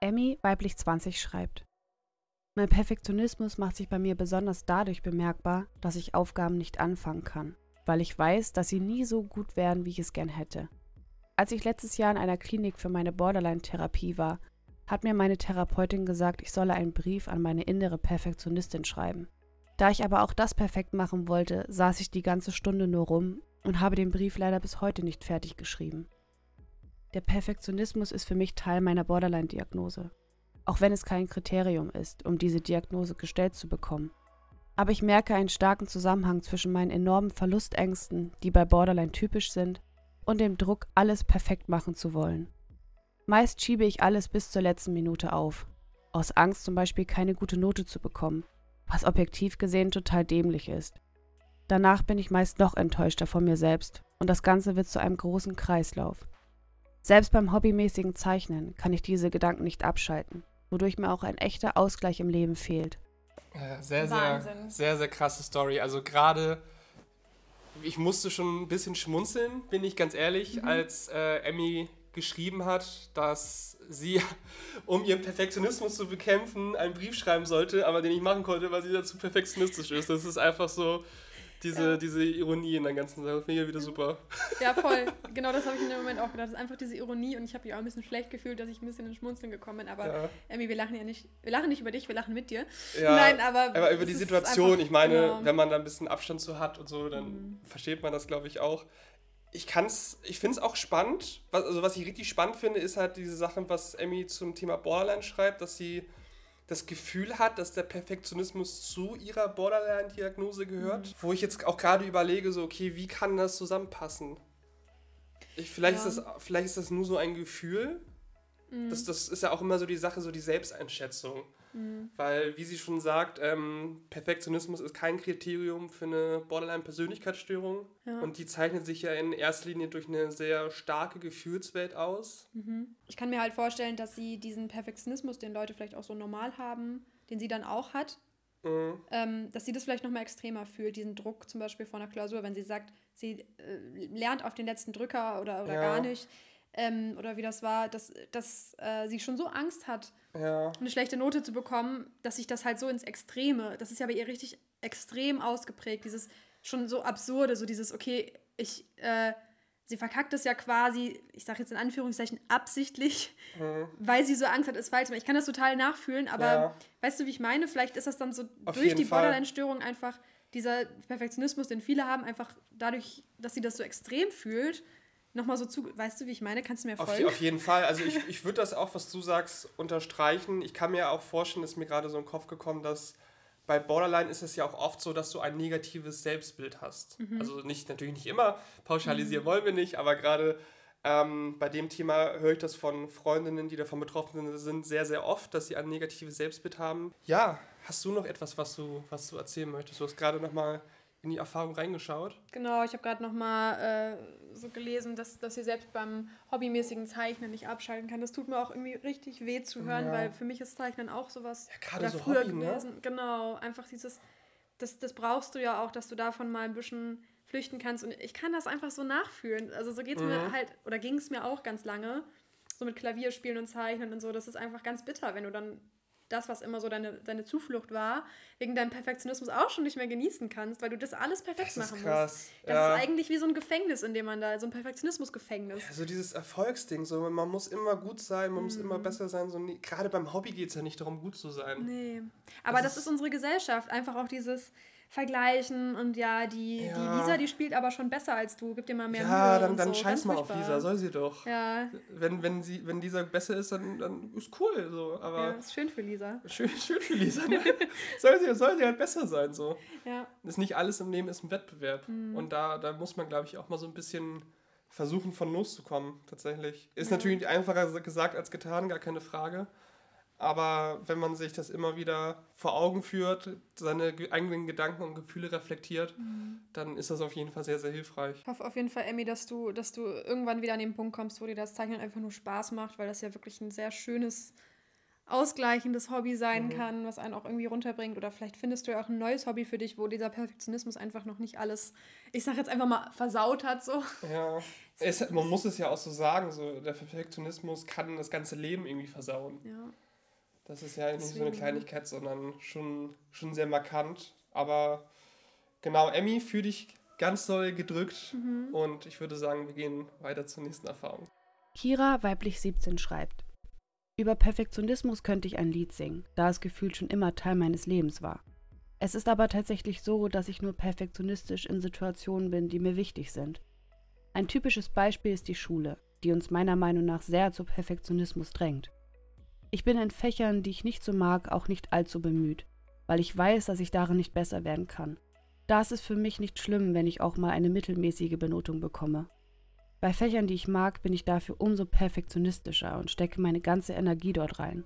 Emmy, weiblich 20, schreibt: Mein Perfektionismus macht sich bei mir besonders dadurch bemerkbar, dass ich Aufgaben nicht anfangen kann, weil ich weiß, dass sie nie so gut werden, wie ich es gern hätte. Als ich letztes Jahr in einer Klinik für meine Borderline-Therapie war, hat mir meine Therapeutin gesagt, ich solle einen Brief an meine innere Perfektionistin schreiben. Da ich aber auch das perfekt machen wollte, saß ich die ganze Stunde nur rum und habe den Brief leider bis heute nicht fertig geschrieben. Der Perfektionismus ist für mich Teil meiner Borderline-Diagnose, auch wenn es kein Kriterium ist, um diese Diagnose gestellt zu bekommen. Aber ich merke einen starken Zusammenhang zwischen meinen enormen Verlustängsten, die bei Borderline typisch sind, und dem Druck, alles perfekt machen zu wollen. Meist schiebe ich alles bis zur letzten Minute auf, aus Angst zum Beispiel keine gute Note zu bekommen, was objektiv gesehen total dämlich ist. Danach bin ich meist noch enttäuschter von mir selbst und das Ganze wird zu einem großen Kreislauf. Selbst beim hobbymäßigen Zeichnen kann ich diese Gedanken nicht abschalten, wodurch mir auch ein echter Ausgleich im Leben fehlt. Sehr, sehr, Wahnsinn. sehr, sehr krasse Story. Also gerade, ich musste schon ein bisschen schmunzeln, bin ich ganz ehrlich, als äh, Emmy geschrieben hat, dass sie, <laughs> um ihren Perfektionismus zu bekämpfen, einen Brief schreiben sollte, aber den ich machen konnte, weil sie dazu perfektionistisch ist. Das ist einfach so diese, Ja. diese Ironie in der ganzen Sache. Finde ich wieder super. Ja, voll. <laughs> genau das habe ich in dem Moment auch gedacht. Das ist einfach diese Ironie und ich habe mich auch ein bisschen schlecht gefühlt, dass ich ein bisschen ins Schmunzeln gekommen bin. Aber Ja. Emmy, wir lachen ja nicht, wir lachen nicht über dich, wir lachen mit dir. Ja, Nein, aber. Aber über die Situation, einfach- ich meine, genau. wenn man da ein bisschen Abstand zu hat und so, dann Mhm. versteht man das, glaube ich, auch. Ich kann's, ich finde es auch spannend. Was, also was ich richtig spannend finde, ist halt diese Sachen, was Emmy zum Thema Borderline schreibt, dass sie das Gefühl hat, dass der Perfektionismus zu ihrer Borderline-Diagnose gehört. Mhm. Wo ich jetzt auch gerade überlege, so, okay, wie kann das zusammenpassen? Ich, vielleicht, Ja. ist das, vielleicht ist das nur so ein Gefühl. Mhm. Das, das ist ja auch immer so die Sache, so die Selbsteinschätzung. Mhm. Weil, wie sie schon sagt, ähm, Perfektionismus ist kein Kriterium für eine Borderline-Persönlichkeitsstörung. Ja. Und die zeichnet sich ja in erster Linie durch eine sehr starke Gefühlswelt aus. Mhm. Ich kann mir halt vorstellen, dass sie diesen Perfektionismus, den Leute vielleicht auch so normal haben, den sie dann auch hat, Mhm. ähm, dass sie das vielleicht nochmal extremer fühlt, diesen Druck zum Beispiel vor einer Klausur, wenn sie sagt, sie äh, lernt auf den letzten Drücker oder, oder Ja. gar nicht. Ähm, oder wie das war, dass, dass äh, sie schon so Angst hat, Ja. eine schlechte Note zu bekommen, dass sich das halt so ins Extreme, das ist ja bei ihr richtig extrem ausgeprägt, dieses schon so absurde, so dieses, okay, ich, äh, sie verkackt es ja quasi, ich sage jetzt in Anführungszeichen, absichtlich, mhm. weil sie so Angst hat, es falsch zu machen. Ich kann das total nachfühlen, aber ja. weißt du, wie ich meine? Vielleicht ist das dann so Auf durch die Borderline-Störung einfach dieser Perfektionismus, den viele haben, einfach dadurch, dass sie das so extrem fühlt, nochmal so zu, weißt du, wie ich meine? Kannst du mir folgen? Auf, auf jeden Fall. Also ich, <laughs> ich würde das auch, was du sagst, unterstreichen. Ich kann mir auch vorstellen, ist mir gerade so in den Kopf gekommen, dass bei Borderline ist es ja auch oft so, dass du ein negatives Selbstbild hast. Mhm. Also nicht, natürlich nicht immer, pauschalisieren mhm. wollen wir nicht, aber gerade ähm, bei dem Thema höre ich das von Freundinnen, die davon betroffen sind, sehr, sehr oft, dass sie ein negatives Selbstbild haben. Ja, hast du noch etwas, was du, was du erzählen möchtest? Du hast gerade nochmal in die Erfahrung reingeschaut? Genau, ich habe gerade nochmal äh, so gelesen, dass, dass sie selbst beim hobbymäßigen Zeichnen nicht abschalten kann. Das tut mir auch irgendwie richtig weh zu hören, ja. weil für mich ist Zeichnen auch sowas. Ja, gerade so früher Hobby, ne? gewesen. Ne? Genau, einfach dieses, das, das brauchst du ja auch, dass du davon mal ein bisschen flüchten kannst. Und ich kann das einfach so nachfühlen. Also so geht es mhm. mir halt, oder ging es mir auch ganz lange, so mit Klavierspielen und Zeichnen und so. Das ist einfach ganz bitter, wenn du dann das, was immer so deine, deine Zuflucht war, wegen deinem Perfektionismus auch schon nicht mehr genießen kannst, weil du das alles perfekt das machen krass. musst. Das ja. ist eigentlich wie so ein Gefängnis, in dem man da, so ein Perfektionismusgefängnis. Ja, so dieses Erfolgsding, so man muss immer gut sein, man mm. muss immer mhm. besser sein. So, nee, gerade beim Hobby geht es ja nicht darum, gut zu sein. Nee. Aber das, das ist, ist unsere Gesellschaft. Einfach auch dieses, vergleichen und ja, die, ja. die Lisa, die spielt aber schon besser als du, gib dir mal mehr ja, Mühe. Ja, dann, dann so. scheiß mal auf Lisa, soll sie doch. Ja. Wenn, wenn, sie, wenn Lisa besser ist, dann, dann ist cool. So. Aber ja, ist schön für Lisa. Schön, schön für Lisa. Ne? <laughs> soll, sie, soll sie halt besser sein. So. Ja. ist nicht alles im Leben ist ein Wettbewerb. Mhm. Und da, da muss man, glaube ich, auch mal so ein bisschen versuchen, von loszukommen, tatsächlich. Ist ja. natürlich einfacher gesagt als getan, gar keine Frage. Aber wenn man sich das immer wieder vor Augen führt, seine eigenen Gedanken und Gefühle reflektiert, mhm. dann ist das auf jeden Fall sehr, sehr hilfreich. Ich hoffe auf jeden Fall, Emmy, dass du, dass du irgendwann wieder an den Punkt kommst, wo dir das Zeichnen einfach nur Spaß macht, weil das ja wirklich ein sehr schönes, ausgleichendes Hobby sein mhm. kann, was einen auch irgendwie runterbringt. Oder vielleicht findest du ja auch ein neues Hobby für dich, wo dieser Perfektionismus einfach noch nicht alles, ich sag jetzt einfach mal, versaut hat. So. Ja, <laughs> es, man muss es ja auch so sagen, so, der Perfektionismus kann das ganze Leben irgendwie versauen. Ja. Das ist ja nicht so eine Kleinigkeit, sondern schon, schon sehr markant. Aber genau, Emmy, fühl dich ganz doll gedrückt mhm. und ich würde sagen, wir gehen weiter zur nächsten Erfahrung. Kira, weiblich 17, schreibt: Über Perfektionismus könnte ich ein Lied singen, da es gefühlt schon immer Teil meines Lebens war. Es ist aber tatsächlich so, dass ich nur perfektionistisch in Situationen bin, die mir wichtig sind. Ein typisches Beispiel ist die Schule, die uns meiner Meinung nach sehr zu Perfektionismus drängt. Ich bin in Fächern, die ich nicht so mag, auch nicht allzu bemüht, weil ich weiß, dass ich darin nicht besser werden kann. Da ist es für mich nicht schlimm, wenn ich auch mal eine mittelmäßige Benotung bekomme. Bei Fächern, die ich mag, bin ich dafür umso perfektionistischer und stecke meine ganze Energie dort rein.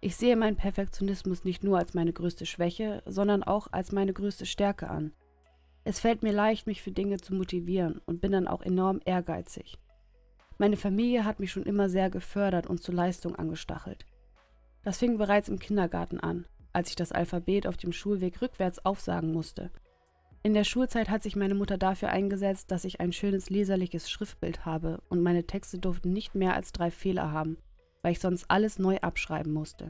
Ich sehe meinen Perfektionismus nicht nur als meine größte Schwäche, sondern auch als meine größte Stärke an. Es fällt mir leicht, mich für Dinge zu motivieren und bin dann auch enorm ehrgeizig. Meine Familie hat mich schon immer sehr gefördert und zur Leistung angestachelt. Das fing bereits im Kindergarten an, als ich das Alphabet auf dem Schulweg rückwärts aufsagen musste. In der Schulzeit hat sich meine Mutter dafür eingesetzt, dass ich ein schönes leserliches Schriftbild habe und meine Texte durften nicht mehr als drei Fehler haben, weil ich sonst alles neu abschreiben musste.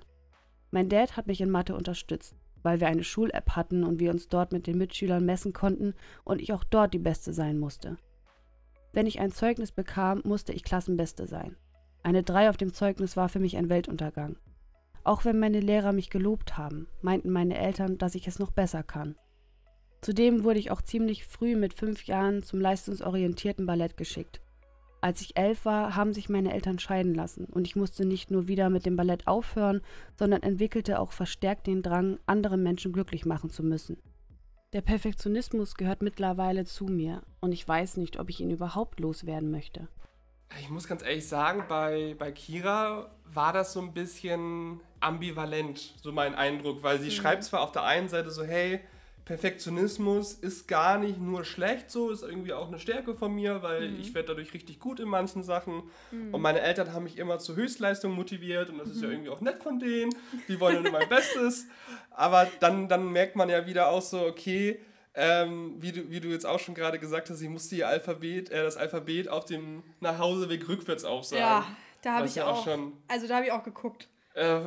Mein Dad hat mich in Mathe unterstützt, weil wir eine Schul-App hatten und wir uns dort mit den Mitschülern messen konnten und ich auch dort die Beste sein musste. Wenn ich ein Zeugnis bekam, musste ich Klassenbeste sein. Eine 3 auf dem Zeugnis war für mich ein Weltuntergang. Auch wenn meine Lehrer mich gelobt haben, meinten meine Eltern, dass ich es noch besser kann. Zudem wurde ich auch ziemlich früh mit fünf Jahren zum leistungsorientierten Ballett geschickt. Als ich elf war, haben sich meine Eltern scheiden lassen und ich musste nicht nur wieder mit dem Ballett aufhören, sondern entwickelte auch verstärkt den Drang, andere Menschen glücklich machen zu müssen. Der Perfektionismus gehört mittlerweile zu mir und ich weiß nicht, ob ich ihn überhaupt loswerden möchte. Ich muss ganz ehrlich sagen, bei, bei Kira war das so ein bisschen ambivalent, so mein Eindruck, weil sie mhm. schreibt zwar auf der einen Seite so, hey, Perfektionismus ist gar nicht nur schlecht so, ist irgendwie auch eine Stärke von mir, weil mhm. ich werde dadurch richtig gut in manchen Sachen. Mhm. Und meine Eltern haben mich immer zur Höchstleistung motiviert und das ist ja mhm. irgendwie auch nett von denen. Die wollen nur mein Bestes. Aber dann, dann merkt man ja wieder auch so, okay, ähm, wie, du, wie du jetzt auch schon gerade gesagt hast, ich musste ihr Alphabet, äh, das Alphabet auf dem Nachhauseweg rückwärts aufsagen. Ja, da habe ich ja auch, schon, also da habe ich auch geguckt. Äh,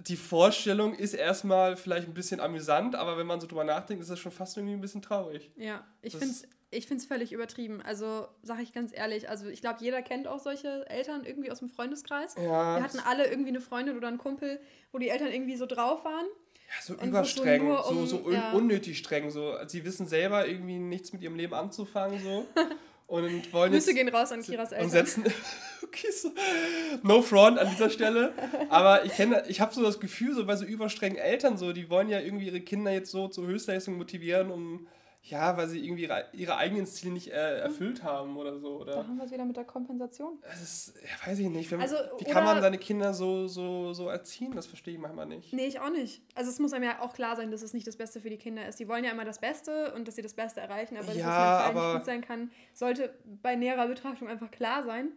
die Vorstellung ist erstmal vielleicht ein bisschen amüsant, aber wenn man so drüber nachdenkt, ist das schon fast irgendwie ein bisschen traurig. Ja, ich finde es ich finde es völlig übertrieben. Also sage ich ganz ehrlich, also ich glaube, jeder kennt auch solche Eltern irgendwie aus dem Freundeskreis. Ja. Wir hatten alle irgendwie eine Freundin oder einen Kumpel, wo die Eltern irgendwie so drauf waren. Ja, so überstreng, so, um, so, so ja. unnötig streng. So. Sie wissen selber irgendwie nichts mit ihrem Leben anzufangen. So. <laughs> Und wollen Grüße gehen raus an Kiras Eltern. Und setzen. <laughs> okay, so. No front an dieser Stelle. Aber ich kenne, ich habe so das Gefühl, so bei so überstrengen Eltern, so, die wollen ja irgendwie ihre Kinder jetzt so zur Höchstleistung motivieren, um ja, weil sie irgendwie ihre, ihre eigenen Ziele nicht äh, erfüllt haben oder so. Oder? Da haben wir es wieder mit der Kompensation. Das ist, ja, weiß ich nicht. Wenn, also, wie kann man seine Kinder so, so, so erziehen? Das verstehe ich manchmal nicht. Nee, ich auch nicht. Also es muss einem ja auch klar sein, dass es nicht das Beste für die Kinder ist. Die wollen ja immer das Beste und dass sie das Beste erreichen, aber dass ja, es aber nicht gut sein kann, sollte bei näherer Betrachtung einfach klar sein.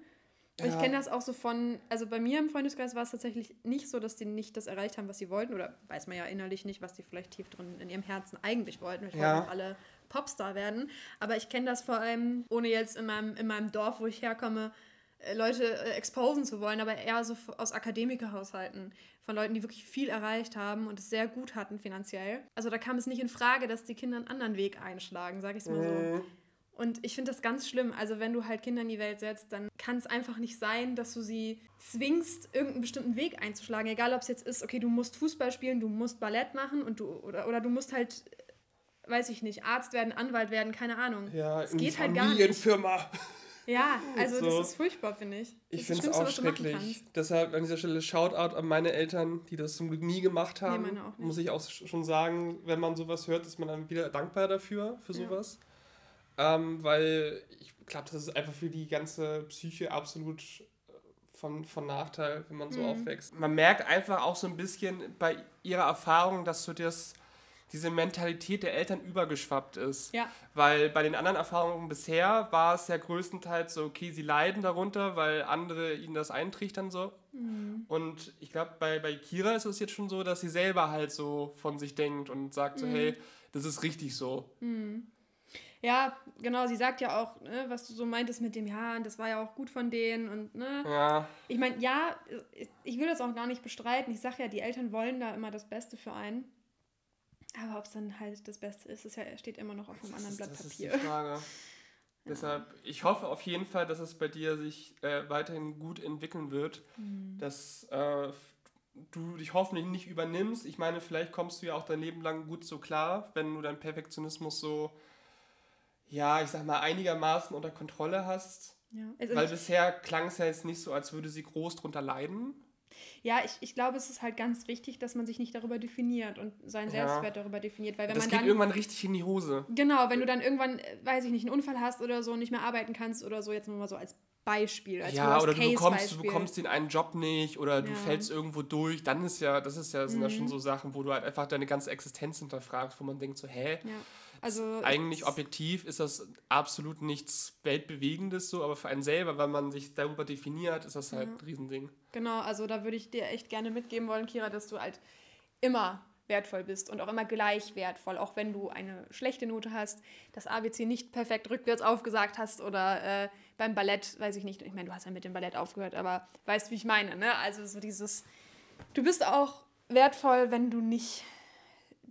Ja. Ich kenne das auch so von, also bei mir im Freundeskreis war es tatsächlich nicht so, dass die nicht das erreicht haben, was sie wollten. Oder weiß man ja innerlich nicht, was die vielleicht tief drin in ihrem Herzen eigentlich wollten. Wir ja. alle Popstar werden. Aber ich kenne das vor allem, ohne jetzt in meinem, in meinem Dorf, wo ich herkomme, äh, Leute äh, exposen zu wollen, aber eher so aus Akademikerhaushalten, von Leuten, die wirklich viel erreicht haben und es sehr gut hatten finanziell. Also da kam es nicht in Frage, dass die Kinder einen anderen Weg einschlagen, sage ich es mal so. Mhm. Und ich finde das ganz schlimm. Also wenn du halt Kinder in die Welt setzt, dann kann es einfach nicht sein, dass du sie zwingst, irgendeinen bestimmten Weg einzuschlagen. Egal, ob es jetzt ist, okay, du musst Fußball spielen, du musst Ballett machen und du oder, oder du musst halt weiß ich nicht, Arzt werden, Anwalt werden, keine Ahnung. Ja, es geht halt gar nicht. Ja, also so. das ist furchtbar, finde ich. Das ich finde es auch schrecklich. Deshalb an dieser Stelle Shoutout an meine Eltern, die das zum Glück nie gemacht haben. Nee, Muss ich auch schon sagen, wenn man sowas hört, ist man dann wieder dankbar dafür, für sowas. Ja. Ähm, weil ich glaube, das ist einfach für die ganze Psyche absolut äh, von, von Nachteil, wenn man so mhm. aufwächst. Man merkt einfach auch so ein bisschen bei ihrer Erfahrung, dass du das diese Mentalität der Eltern übergeschwappt ist. Ja. Weil bei den anderen Erfahrungen bisher war es ja größtenteils so, okay, sie leiden darunter, weil andere ihnen das eintrichtern so. Mhm. Und ich glaube, bei, bei Kira ist es jetzt schon so, dass sie selber halt so von sich denkt und sagt so, mhm. hey, das ist richtig so. Mhm. Ja, genau, sie sagt ja auch, ne, was du so meintest mit dem, ja, und das war ja auch gut von denen und, ne. Ja. Ich meine, ja, ich will das auch gar nicht bestreiten. Ich sage ja, die Eltern wollen da immer das Beste für einen. Aber ob es dann halt das Beste ist, ist ja, steht immer noch auf einem anderen Blatt das Papier. Das ist die Frage. <laughs> ja. Deshalb, ich hoffe auf jeden Fall, dass es bei dir sich äh, weiterhin gut entwickeln wird, mhm. dass äh, du dich hoffentlich nicht übernimmst. Ich meine, vielleicht kommst du ja auch dein Leben lang gut so klar, wenn du deinen Perfektionismus so, ja, ich sag mal, einigermaßen unter Kontrolle hast. Ja. Also Weil bisher klang es ja jetzt nicht so, als würde sie groß drunter leiden. Ja, ich, ich glaube, es ist halt ganz wichtig, dass man sich nicht darüber definiert und seinen Selbstwert darüber definiert. Weil wenn das man geht dann, irgendwann richtig in die Hose. Genau, wenn du dann irgendwann, äh, weiß ich nicht, einen Unfall hast oder so, nicht mehr arbeiten kannst oder so, jetzt mal so als Beispiel. Als ja, oder du bekommst, du bekommst den einen Job nicht oder du ja. fällst irgendwo durch, dann ist ja, das ist ja, sind mhm. ja schon so Sachen, wo du halt einfach deine ganze Existenz hinterfragst, wo man denkt so, hä? Ja. Also eigentlich objektiv ist das absolut nichts Weltbewegendes so, aber für einen selber, wenn man sich darüber definiert, ist das halt ja. ein Riesending. Genau, also da würde ich dir echt gerne mitgeben wollen, Kira, dass du halt immer wertvoll bist und auch immer gleich wertvoll, auch wenn du eine schlechte Note hast, das ABC nicht perfekt rückwärts aufgesagt hast oder äh, beim Ballett, weiß ich nicht, ich meine, du hast ja mit dem Ballett aufgehört, aber weißt, wie ich meine, ne? Also so dieses, du bist auch wertvoll, wenn du nicht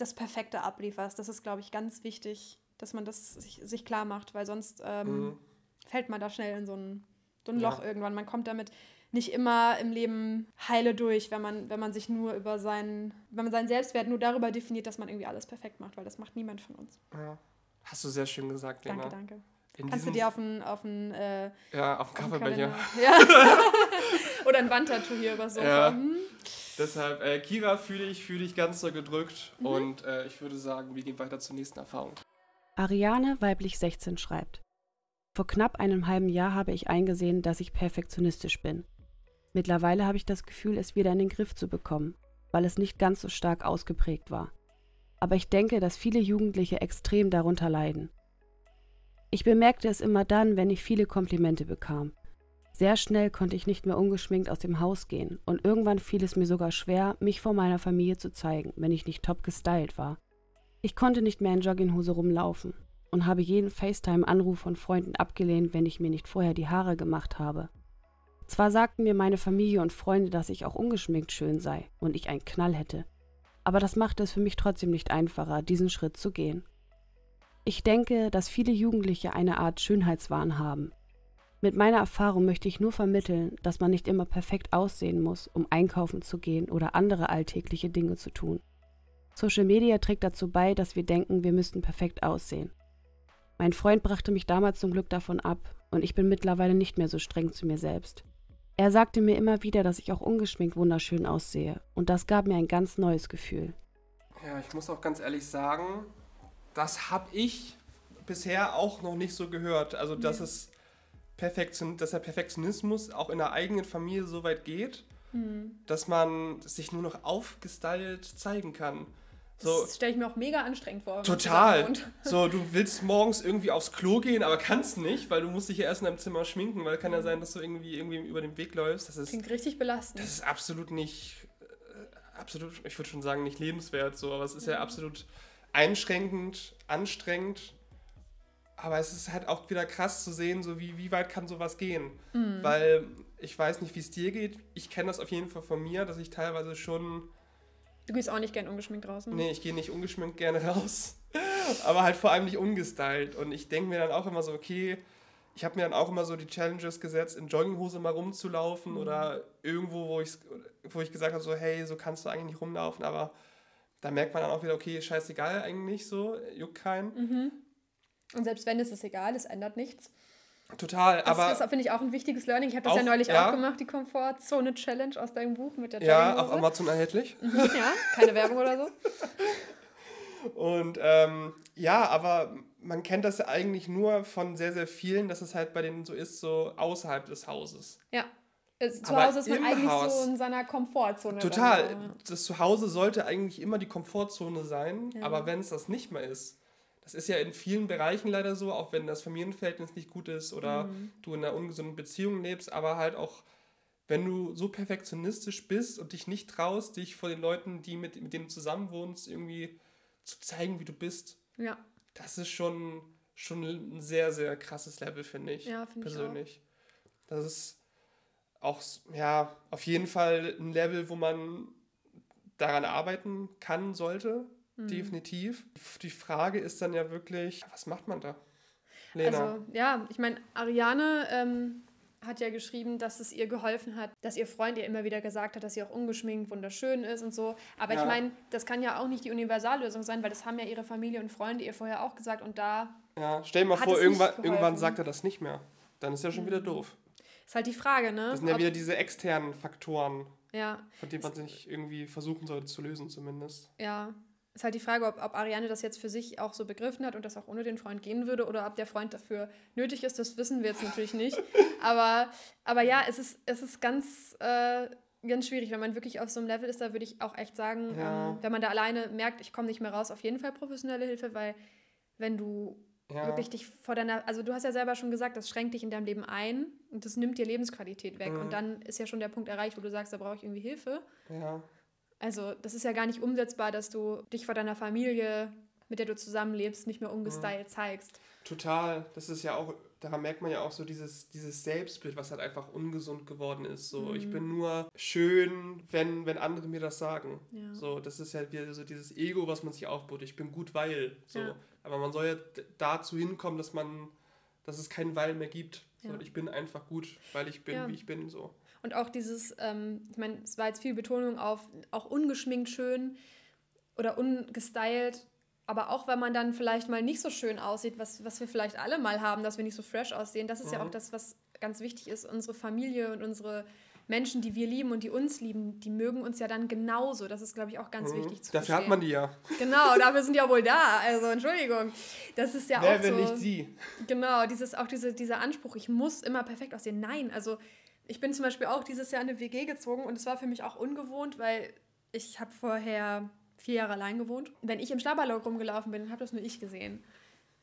das Perfekte ablieferst. Das ist, glaube ich, ganz wichtig, dass man das sich, sich klar macht, weil sonst ähm, mhm. fällt man da schnell in so ein, so ein Loch ja. irgendwann. Man kommt damit nicht immer im Leben heile durch, wenn man, wenn man sich nur über seinen, wenn man seinen Selbstwert nur darüber definiert, dass man irgendwie alles perfekt macht, weil das macht niemand von uns. Ja. Hast du sehr schön gesagt, Lena. Danke, danke. In Kannst du dir auf ein, auf äh, ja, auf ein Kaffeebecher. Ja. <laughs> Oder ein Wandtattoo hier über so. Ja. Hm. Deshalb, äh, Kira, fühle ich, fühle ich ganz so gedrückt. Mhm. Und äh, ich würde sagen, wir gehen weiter zur nächsten Erfahrung. Ariane, weiblich 16, schreibt. Vor knapp einem halben Jahr habe ich eingesehen, dass ich perfektionistisch bin. Mittlerweile habe ich das Gefühl, es wieder in den Griff zu bekommen, weil es nicht ganz so stark ausgeprägt war. Aber ich denke, dass viele Jugendliche extrem darunter leiden. Ich bemerkte es immer dann, wenn ich viele Komplimente bekam. Sehr schnell konnte ich nicht mehr ungeschminkt aus dem Haus gehen und irgendwann fiel es mir sogar schwer, mich vor meiner Familie zu zeigen, wenn ich nicht top gestylt war. Ich konnte nicht mehr in Jogginghose rumlaufen und habe jeden FaceTime-Anruf von Freunden abgelehnt, wenn ich mir nicht vorher die Haare gemacht habe. Zwar sagten mir meine Familie und Freunde, dass ich auch ungeschminkt schön sei und ich einen Knall hätte, aber das machte es für mich trotzdem nicht einfacher, diesen Schritt zu gehen. Ich denke, dass viele Jugendliche eine Art Schönheitswahn haben. Mit meiner Erfahrung möchte ich nur vermitteln, dass man nicht immer perfekt aussehen muss, um einkaufen zu gehen oder andere alltägliche Dinge zu tun. Social Media trägt dazu bei, dass wir denken, wir müssten perfekt aussehen. Mein Freund brachte mich damals zum Glück davon ab und ich bin mittlerweile nicht mehr so streng zu mir selbst. Er sagte mir immer wieder, dass ich auch ungeschminkt wunderschön aussehe und das gab mir ein ganz neues Gefühl. Ja, ich muss auch ganz ehrlich sagen, das habe ich bisher auch noch nicht so gehört. Also, dass, ja. es Perfektion, dass der Perfektionismus auch in der eigenen Familie so weit geht, mhm. dass man sich nur noch aufgestylt zeigen kann. So, das stelle ich mir auch mega anstrengend vor. Total. <laughs> So, du willst morgens irgendwie aufs Klo gehen, aber kannst nicht, weil du musst dich ja erst in deinem Zimmer schminken, weil kann ja sein, dass du irgendwie, irgendwie über den Weg läufst. Das ist, Klingt richtig belastend. Das ist absolut nicht, äh, absolut, ich würde schon sagen, nicht lebenswert, so, aber es ist ja, ja absolut einschränkend, anstrengend. Aber es ist halt auch wieder krass zu sehen, so wie, wie weit kann sowas gehen. Mhm. Weil ich weiß nicht, wie es dir geht. Ich kenne das auf jeden Fall von mir, dass ich teilweise schon Du gehst auch nicht gern ungeschminkt raus, ne? Nee, ich gehe nicht ungeschminkt gerne <laughs> raus. Aber halt vor allem nicht ungestylt. Und ich denke mir dann auch immer so, okay, ich habe mir dann auch immer so die Challenges gesetzt, in Jogginghose mal rumzulaufen mhm. oder irgendwo, wo ich, wo ich gesagt habe, so, hey, so kannst du eigentlich nicht rumlaufen. Aber da merkt man dann auch wieder, okay, scheißegal eigentlich so, juckt keinen. Mhm. Und selbst wenn es ist egal, es ändert nichts. Total, das aber. Das finde ich auch ein wichtiges Learning. Ich habe das auch, ja neulich ja. auch gemacht, die Komfortzone-Challenge aus deinem Buch mit der Ja, auf Amazon erhältlich. Mhm, ja, keine Werbung oder so. <laughs> Und ähm, ja, aber man kennt das ja eigentlich nur von sehr, sehr vielen, dass es halt bei denen so ist, so außerhalb des Hauses. Ja. Zu Hause ist man eigentlich Haus, so in seiner Komfortzone. Total. Dann, Das Zuhause sollte eigentlich immer die Komfortzone sein, ja. aber wenn es das nicht mehr ist, das ist ja in vielen Bereichen leider so, auch wenn das Familienverhältnis nicht gut ist oder mhm. du in einer ungesunden Beziehung lebst, aber halt auch, wenn du so perfektionistisch bist und dich nicht traust, dich vor den Leuten, die mit, mit denen du zusammenwohnst, irgendwie zu zeigen, wie du bist. Ja. Das ist schon, schon ein sehr, sehr krasses Level, finde ich. Ja, finde persönlich. Ich auch. Das ist auch, ja, auf jeden Fall ein Level, wo man daran arbeiten kann, sollte. Mhm. Definitiv. Die Frage ist dann ja wirklich, was macht man da? Lena. Also, ja, ich meine, Ariane ähm, hat ja geschrieben, dass es ihr geholfen hat, dass ihr Freund ihr immer wieder gesagt hat, dass sie auch ungeschminkt wunderschön ist und so. Aber ja. ich meine, das kann ja auch nicht die Universallösung sein, weil das haben ja ihre Familie und Freunde ihr vorher auch gesagt und da. Ja, stell dir mal vor, irgendwann, irgendwann sagt er das nicht mehr. Dann ist ja schon mhm. wieder doof. Ist halt die Frage, ne? Das sind ja Ob wieder diese externen Faktoren. Ja. Von denen man sich irgendwie versuchen sollte zu lösen, zumindest. Ja, ist halt die Frage, ob, ob Ariane das jetzt für sich auch so begriffen hat und das auch ohne den Freund gehen würde oder ob der Freund dafür nötig ist, das wissen wir jetzt natürlich nicht. <laughs> aber, aber ja, es ist, es ist ganz, äh, ganz schwierig, wenn man wirklich auf so einem Level ist, da würde ich auch echt sagen, ja. ähm, wenn man da alleine merkt, ich komme nicht mehr raus, auf jeden Fall professionelle Hilfe, weil wenn du ja. wirklich dich vor deiner, also du hast ja selber schon gesagt, das schränkt dich in deinem Leben ein und das nimmt dir Lebensqualität weg. Mhm. Und dann ist ja schon der Punkt erreicht, wo du sagst, da brauche ich irgendwie Hilfe. Ja. Also das ist ja gar nicht umsetzbar, dass du dich vor deiner Familie, mit der du zusammenlebst, nicht mehr umgestylt mhm. zeigst. Total. Das ist ja auch, daran merkt man ja auch so dieses, dieses Selbstbild, was halt einfach ungesund geworden ist. So, mhm. ich bin nur schön, wenn, wenn andere mir das sagen. Ja. So, das ist ja wieder so dieses Ego, was man sich aufbaut. Ich bin gut, weil. So. Ja. Aber man soll ja dazu hinkommen, dass man, dass es keinen Weil mehr gibt. So, ja. Ich bin einfach gut, weil ich bin, wie ich bin. So. Und auch dieses, ähm, ich meine, es war jetzt viel Betonung auf auch ungeschminkt schön oder ungestylt. Aber auch wenn man dann vielleicht mal nicht so schön aussieht, was, was wir vielleicht alle mal haben, dass wir nicht so fresh aussehen, das ist mhm. ja auch mhm. das, was ganz wichtig ist. Unsere Familie und unsere Menschen, die wir lieben und die uns lieben, die mögen uns ja dann genauso. Das ist, glaube ich, auch ganz mhm. wichtig zu Dafür verstehen. hat man die ja. Genau, dafür sind die ja wohl da. Also Entschuldigung. Das ist ja Wer auch so. Wer nicht sie? Genau, dieses, auch diese, dieser Anspruch, ich muss immer perfekt aussehen. Nein, also ich bin zum Beispiel auch dieses Jahr in eine WG gezogen und es war für mich auch ungewohnt, weil ich habe vorher vier Jahre allein gewohnt. Wenn ich im Schlabberlock rumgelaufen bin, habe das nur ich gesehen.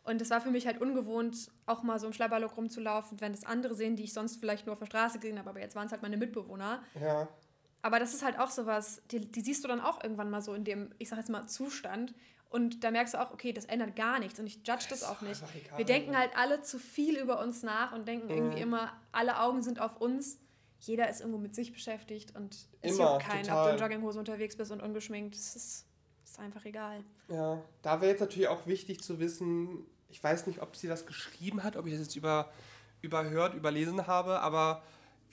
Und es war für mich halt ungewohnt, auch mal so im Schlabberlock rumzulaufen, wenn das andere sehen, die ich sonst vielleicht nur auf der Straße gesehen habe, aber jetzt waren es halt meine Mitbewohner. Ja. Aber das ist halt auch sowas, die, die siehst du dann auch irgendwann mal so in dem, ich sag jetzt mal, Zustand. Und da merkst du auch, okay, das ändert gar nichts und ich judge das, das auch nicht. Egal, Wir denken halt alle zu viel über uns nach und denken mhm. irgendwie immer, alle Augen sind auf uns. jeder ist irgendwo mit sich beschäftigt und es juckt keinen, total. ob du in Jogginghose unterwegs bist und ungeschminkt. Das ist, ist einfach egal. Ja, da wäre jetzt natürlich auch wichtig zu wissen, ich weiß nicht, ob sie das geschrieben hat, ob ich das jetzt über, überhört, überlesen habe, aber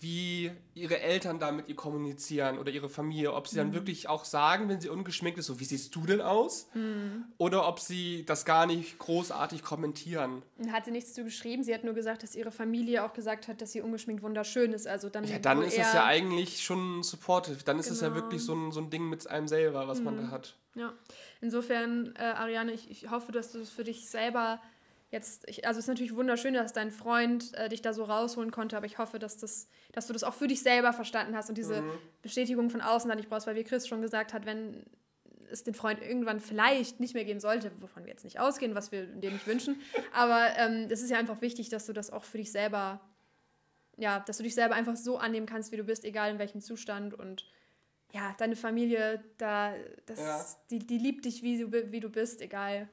wie ihre Eltern da mit ihr kommunizieren oder ihre Familie. Ob sie dann mhm. wirklich auch sagen, wenn sie ungeschminkt ist, so wie siehst du denn aus? Mhm. Oder ob sie das gar nicht großartig kommentieren. Hat sie nichts zu geschrieben. Sie hat nur gesagt, dass ihre Familie auch gesagt hat, dass sie ungeschminkt wunderschön ist. Also dann, ja, dann ist das ja eigentlich schon supportive. Dann ist es genau. ja wirklich so ein, so ein Ding mit einem selber, was mhm. man da hat. Ja, insofern, äh, Ariane, ich, ich hoffe, dass du es für dich selber jetzt, ich, also es ist natürlich wunderschön, dass dein Freund äh, dich da so rausholen konnte, aber ich hoffe, dass, das, dass du das auch für dich selber verstanden hast und diese mhm. Bestätigung von außen dann nicht brauchst, weil wie Chris schon gesagt hat, wenn es den Freund irgendwann vielleicht nicht mehr geben sollte, wovon wir jetzt nicht ausgehen, was wir dem nicht wünschen, <laughs> aber ähm, das ist ja einfach wichtig, dass du das auch für dich selber, ja, dass du dich selber einfach so annehmen kannst, wie du bist, egal in welchem Zustand und ja, deine Familie, da, das, ja. die, die liebt dich, wie du, wie du bist, egal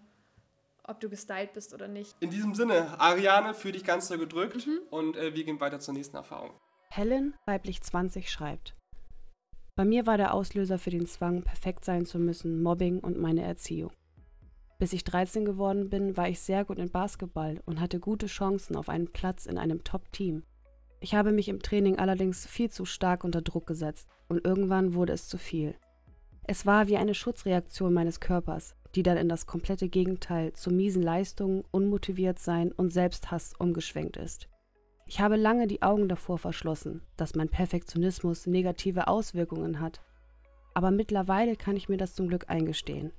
ob du gestylt bist oder nicht. In diesem Sinne, Ariane, für dich ganz so gedrückt mhm. und äh, wir gehen weiter zur nächsten Erfahrung. Helen, weiblich 20, schreibt. Bei mir war der Auslöser für den Zwang, perfekt sein zu müssen, Mobbing und meine Erziehung. Bis ich 13 geworden bin, war ich sehr gut in Basketball und hatte gute Chancen auf einen Platz in einem Top-Team. Ich habe mich im Training allerdings viel zu stark unter Druck gesetzt und irgendwann wurde es zu viel. Es war wie eine Schutzreaktion meines Körpers, die dann in das komplette Gegenteil zu miesen Leistungen, unmotiviert sein und Selbsthass umgeschwenkt ist. Ich habe lange die Augen davor verschlossen, dass mein Perfektionismus negative Auswirkungen hat. Aber mittlerweile kann ich mir das zum Glück eingestehen.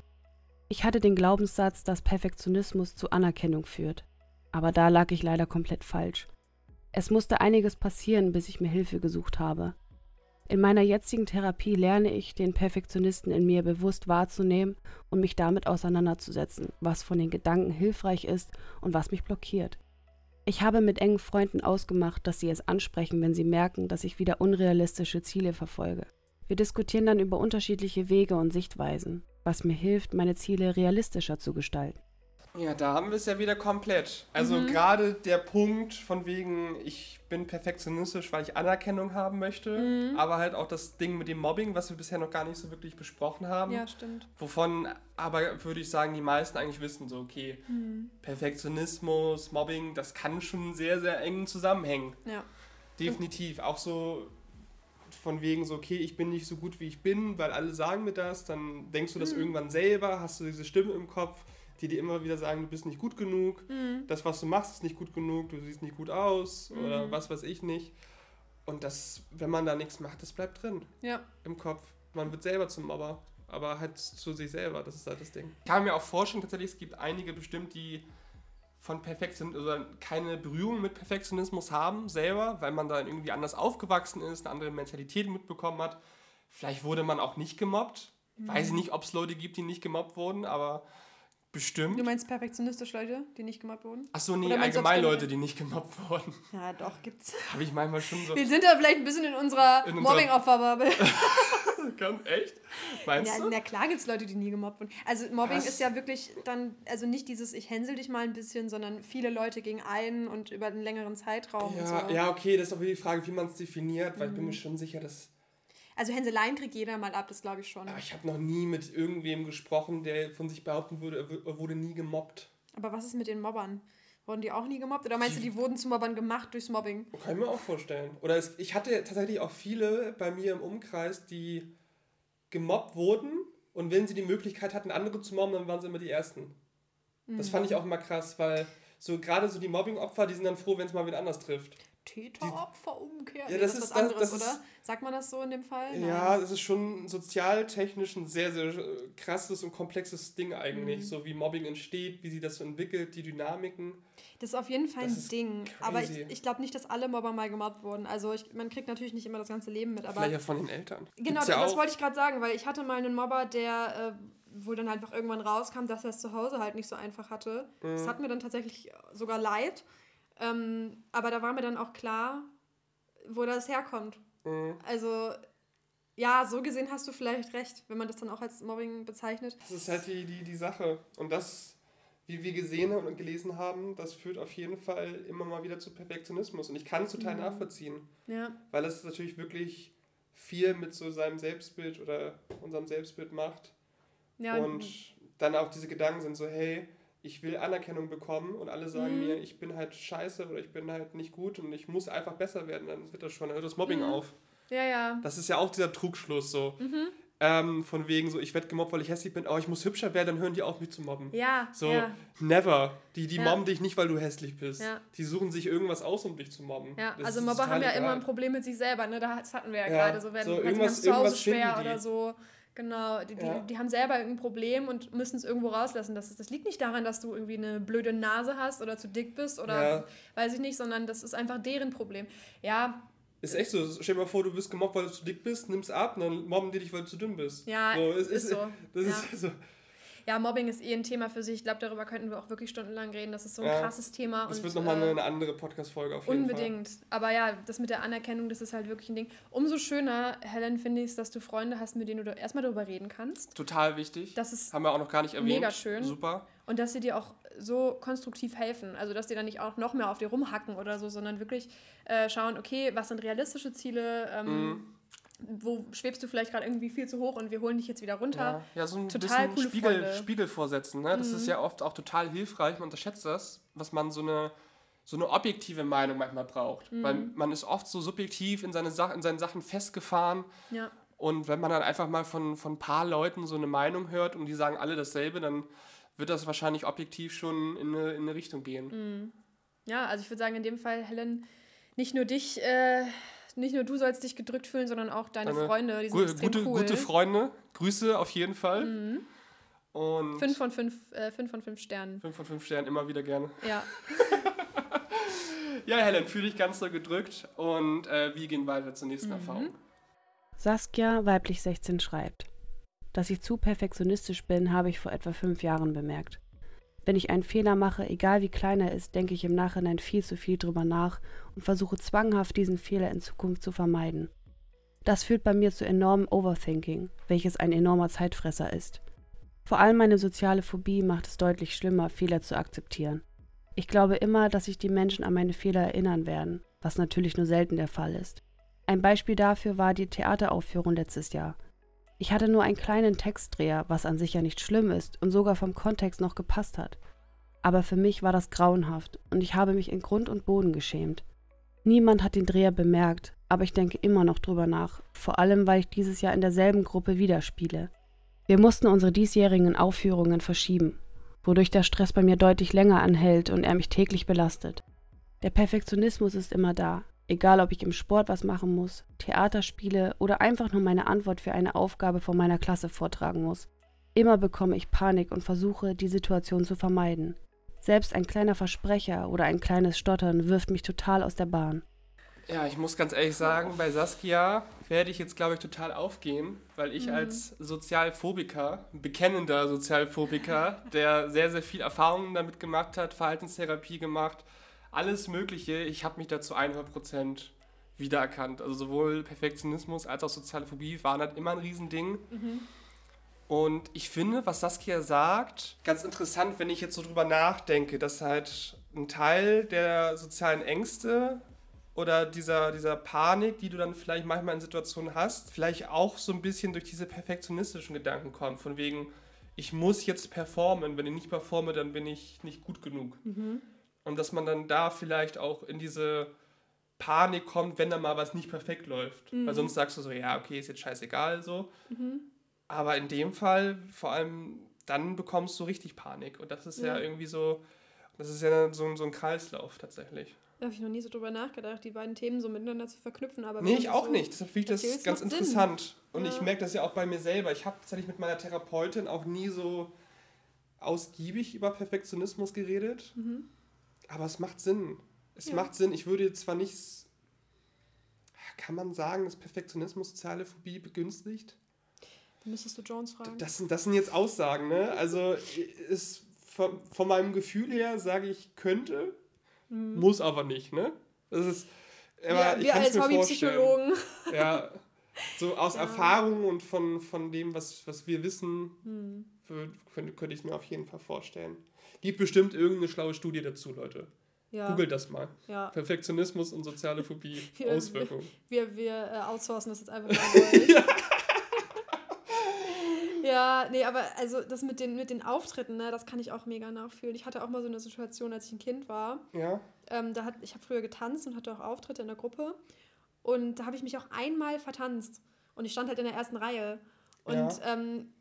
Ich hatte den Glaubenssatz, dass Perfektionismus zu Anerkennung führt. Aber da lag ich leider komplett falsch. Es musste einiges passieren, bis ich mir Hilfe gesucht habe. In meiner jetzigen Therapie lerne ich, den Perfektionisten in mir bewusst wahrzunehmen und mich damit auseinanderzusetzen, was von den Gedanken hilfreich ist und was mich blockiert. Ich habe mit engen Freunden ausgemacht, dass sie es ansprechen, wenn sie merken, dass ich wieder unrealistische Ziele verfolge. Wir diskutieren dann über unterschiedliche Wege und Sichtweisen, was mir hilft, meine Ziele realistischer zu gestalten. Ja, da haben wir es ja wieder komplett. Also mhm. gerade der Punkt von wegen, ich bin perfektionistisch, weil ich Anerkennung haben möchte, mhm. aber halt auch das Ding mit dem Mobbing, was wir bisher noch gar nicht so wirklich besprochen haben. Ja, stimmt. Wovon aber würde ich sagen, die meisten eigentlich wissen, so okay, mhm. Perfektionismus, Mobbing, das kann schon sehr, sehr eng zusammenhängen. Ja. Definitiv. Auch so von wegen so, okay, ich bin nicht so gut, wie ich bin, weil alle sagen mir das, dann denkst du das mhm. irgendwann selber, hast du diese Stimme im Kopf die dir immer wieder sagen, du bist nicht gut genug, mhm. das, was du machst, ist nicht gut genug, du siehst nicht gut aus mhm. oder was weiß ich nicht. Und das, wenn man da nichts macht, das bleibt drin. Ja. Im Kopf. Man wird selber zum Mobber, aber halt zu sich selber, das ist halt das Ding. Ich kann mir auch vorstellen, tatsächlich, es gibt einige bestimmt, die von Perfektionismus, also keine Berührung mit Perfektionismus haben, selber, weil man da irgendwie anders aufgewachsen ist, eine andere Mentalität mitbekommen hat. Vielleicht wurde man auch nicht gemobbt. Mhm. Weiß ich nicht, ob es Leute gibt, die nicht gemobbt wurden, aber Bestimmt. Du meinst perfektionistisch Leute, die nicht gemobbt wurden? Achso, nee, allgemein Leute, die nicht gemobbt wurden. <laughs> Ja, doch, gibt's. Habe ich manchmal schon so. Wir sind da vielleicht ein bisschen in unserer Mobbing-Opferbubble. <laughs> <laughs> Kann, echt? Meinst ja, du? Na klar gibt es Leute, die nie gemobbt wurden. Also Mobbing Was? ist ja wirklich dann, also nicht dieses ich hänsel dich mal ein bisschen, sondern viele Leute gegen einen und über einen längeren Zeitraum. Ja, so. ja okay, das ist auch wieder die Frage, wie man es definiert, weil mhm. ich bin mir mhm. schon sicher, dass also Hänseleien kriegt jeder mal ab, das glaube ich schon. Aber ich habe noch nie mit irgendwem gesprochen, der von sich behaupten würde, er wurde nie gemobbt. Aber was ist mit den Mobbern? Wurden die auch nie gemobbt? Oder meinst du, die wurden zu Mobbern gemacht durchs Mobbing? Kann ich mir auch vorstellen. Oder es, ich hatte tatsächlich auch viele bei mir im Umkreis, die gemobbt wurden und wenn sie die Möglichkeit hatten, andere zu mobben, dann waren sie immer die Ersten. Mhm. Das fand ich auch immer krass, weil so gerade so die Mobbing-Opfer, die sind dann froh, wenn es mal wieder anders trifft. Täter-Opfer-Umkehr. Ja, das, das, ist was anderes, das, das oder? Sagt man das so in dem Fall? Ja, das ist schon sozialtechnisch ein sehr, sehr äh, krasses und komplexes Ding eigentlich. Mhm. So wie Mobbing entsteht, wie sich das so entwickelt, die Dynamiken. Das ist auf jeden Fall ein Ding. Crazy. Aber ich, ich glaube nicht, dass alle Mobber mal gemobbt wurden. Also ich, man kriegt natürlich nicht immer das ganze Leben mit. Aber Vielleicht ja von den Eltern. Genau, ja das wollte ich gerade sagen, weil ich hatte mal einen Mobber, der... Äh, wo dann halt einfach irgendwann rauskam, dass er es zu Hause halt nicht so einfach hatte. Mhm. Das hat mir dann tatsächlich sogar leid. Ähm, aber da war mir dann auch klar, wo das herkommt. Mhm. Also, ja, so gesehen hast du vielleicht recht, wenn man das dann auch als Mobbing bezeichnet. Das ist halt die, die, die Sache. Und das wie wir gesehen und gelesen haben, das führt auf jeden Fall immer mal wieder zu Perfektionismus. Und ich kann es total mhm. nachvollziehen. Ja. Weil es natürlich wirklich viel mit so seinem Selbstbild oder unserem Selbstbild macht. Ja, und dann auch diese Gedanken sind so, hey, ich will Anerkennung bekommen und alle sagen mhm. mir, ich bin halt scheiße oder ich bin halt nicht gut und ich muss einfach besser werden, dann wird das schon, dann hört das Mobbing mhm. auf. Ja, ja. Das ist ja auch dieser Trugschluss so. Mhm. Ähm, von wegen so, ich werde gemobbt, weil ich hässlich bin, aber ich muss hübscher werden, dann hören die auf, mich zu mobben. Ja. So, ja. never. Die, die ja. mobben dich nicht, weil du hässlich bist. Ja. Die suchen sich irgendwas aus, um dich zu mobben. Ja, das also Mobber haben ja immer ein Problem mit sich selber, ne? Das hatten wir ja, gerade. So, wenn so, irgendwas, zu Hause schwer oder so. Genau, die, die, ja. die, haben selber irgendein Problem und müssen es irgendwo rauslassen. Das, das liegt nicht daran, dass du irgendwie eine blöde Nase hast oder zu dick bist oder ja. weiß ich nicht, sondern das ist einfach deren Problem. Ja, ist echt so. Stell dir mal vor, du bist gemobbt, weil du zu dick bist, nimmst ab, und dann mobben die dich, weil du zu dünn bist. Ja, so, ist, ist, so. Das ja. ist so. Ja, Mobbing ist eh ein Thema für sich. Ich glaube, darüber könnten wir auch wirklich stundenlang reden. Das ist so ein ja, krasses Thema. Das und, wird nochmal äh, eine andere Podcast-Folge auf jeden unbedingt. Fall. Unbedingt. Aber ja, das mit der Anerkennung, das ist halt wirklich ein Ding. Umso schöner, Helen, finde ich es, dass du Freunde hast, mit denen du erstmal darüber reden kannst. Total wichtig. Das ist Haben wir auch noch gar nicht erwähnt. Mega schön. Super. Und dass sie dir auch so konstruktiv helfen. Also, dass die dann nicht auch noch mehr auf dir rumhacken oder so, sondern wirklich äh, schauen, okay, was sind realistische Ziele? Ähm, mhm. Wo schwebst du vielleicht gerade irgendwie viel zu hoch und wir holen dich jetzt wieder runter? Ja, ja so ein total bisschen Spiegel, Spiegel vorsetzen. Ne? Das mhm. ist ja oft auch total hilfreich. Man unterschätzt das, was man so eine, so eine objektive Meinung manchmal braucht. Mhm. Weil man ist oft so subjektiv in, seine Sa in seinen Sachen festgefahren. Ja. Und wenn man dann einfach mal von, von ein paar Leuten so eine Meinung hört und die sagen alle dasselbe, dann wird das wahrscheinlich objektiv schon in eine, in eine Richtung gehen. Mhm. Ja, also ich würde sagen, in dem Fall, Helen, nicht nur dich, äh, nicht nur du sollst dich gedrückt fühlen, sondern auch deine, deine Freunde. Die sind gu gute, cool. gute Freunde. Grüße auf jeden Fall. Mhm. Und fünf von fünf, äh, fünf von fünf Sternen. Fünf von fünf Sternen, immer wieder gerne. Ja. <laughs> ja, Helen, fühle dich ganz so gedrückt und äh, wir gehen weiter zur nächsten mhm. Erfahrung. Saskia, weiblich 16, schreibt. Dass ich zu perfektionistisch bin, habe ich vor etwa fünf Jahren bemerkt. Wenn ich einen Fehler mache, egal wie klein er ist, denke ich im Nachhinein viel zu viel drüber nach und versuche zwanghaft, diesen Fehler in Zukunft zu vermeiden. Das führt bei mir zu enormem Overthinking, welches ein enormer Zeitfresser ist. Vor allem meine soziale Phobie macht es deutlich schlimmer, Fehler zu akzeptieren. Ich glaube immer, dass sich die Menschen an meine Fehler erinnern werden, was natürlich nur selten der Fall ist. Ein Beispiel dafür war die Theateraufführung letztes Jahr. Ich hatte nur einen kleinen Textdreher, was an sich ja nicht schlimm ist und sogar vom Kontext noch gepasst hat. Aber für mich war das grauenhaft und ich habe mich in Grund und Boden geschämt. Niemand hat den Dreher bemerkt, aber ich denke immer noch drüber nach, vor allem weil ich dieses Jahr in derselben Gruppe wieder spiele. Wir mussten unsere diesjährigen Aufführungen verschieben, wodurch der Stress bei mir deutlich länger anhält und er mich täglich belastet. Der Perfektionismus ist immer da, Egal, ob ich im Sport was machen muss, Theater spiele oder einfach nur meine Antwort für eine Aufgabe vor meiner Klasse vortragen muss. Immer bekomme ich Panik und versuche, die Situation zu vermeiden. Selbst ein kleiner Versprecher oder ein kleines Stottern wirft mich total aus der Bahn. Ja, ich muss ganz ehrlich sagen, bei Saskia werde ich jetzt, glaube ich, total aufgehen, weil ich mhm. als Sozialphobiker, bekennender Sozialphobiker, der sehr, sehr viel Erfahrungen damit gemacht hat, Verhaltenstherapie gemacht, alles Mögliche. Ich habe mich dazu 100% wiedererkannt. Also sowohl Perfektionismus als auch soziale Phobie waren halt immer ein Riesending. Mhm. Und ich finde, was Saskia sagt, ganz interessant, wenn ich jetzt so drüber nachdenke, dass halt ein Teil der sozialen Ängste oder dieser, dieser Panik, die du dann vielleicht manchmal in Situationen hast, vielleicht auch so ein bisschen durch diese perfektionistischen Gedanken kommt. Von wegen, ich muss jetzt performen. Wenn ich nicht performe, dann bin ich nicht gut genug. Mhm. Und dass man dann da vielleicht auch in diese Panik kommt, wenn da mal was nicht perfekt läuft. Mhm. Weil sonst sagst du so, ja, okay, ist jetzt scheißegal so. Mhm. Aber in dem Fall, vor allem, dann bekommst du richtig Panik. Und das ist ja, ja irgendwie so, das ist ja so, so ein Kreislauf tatsächlich. Da habe ich noch nie so drüber nachgedacht, die beiden Themen so miteinander zu verknüpfen. Aber nee, ich auch so nicht. Deshalb finde ich das ganz interessant. Sinn. Und ja. ich merke das ja auch bei mir selber. Ich habe tatsächlich mit meiner Therapeutin auch nie so ausgiebig über Perfektionismus geredet. Mhm. Aber es macht Sinn. Es ja. macht Sinn. Ich würde zwar nicht. Kann man sagen, dass Perfektionismus soziale Phobie begünstigt? müsstest du Jones fragen. Das sind, das sind jetzt Aussagen, ne? Also ist von, von meinem Gefühl her sage ich könnte, mhm. muss aber nicht, ne? Das ist. Aber ja, wir als Hobbypsychologen. Ja. So aus <laughs> ja. Erfahrung und von, von dem, was, was wir wissen, mhm. könnte, könnte ich es mir auf jeden Fall vorstellen. Gibt bestimmt irgendeine schlaue Studie dazu, Leute. Ja. Googelt das mal. Ja. Perfektionismus und soziale Phobie, <laughs> Wir- Auswirkungen. Wir, wir äh, outsourcen das jetzt einfach mal. <laughs> ja. ja, nee, aber also das mit den, mit den Auftritten, ne, das kann ich auch mega nachfühlen. Ich hatte auch mal so eine Situation, als ich ein Kind war. Ja. Ähm, da hat, ich habe früher getanzt und hatte auch Auftritte in der Gruppe. Und da habe ich mich auch einmal vertanzt. Und ich stand halt in der ersten Reihe. Und Ja. ähm,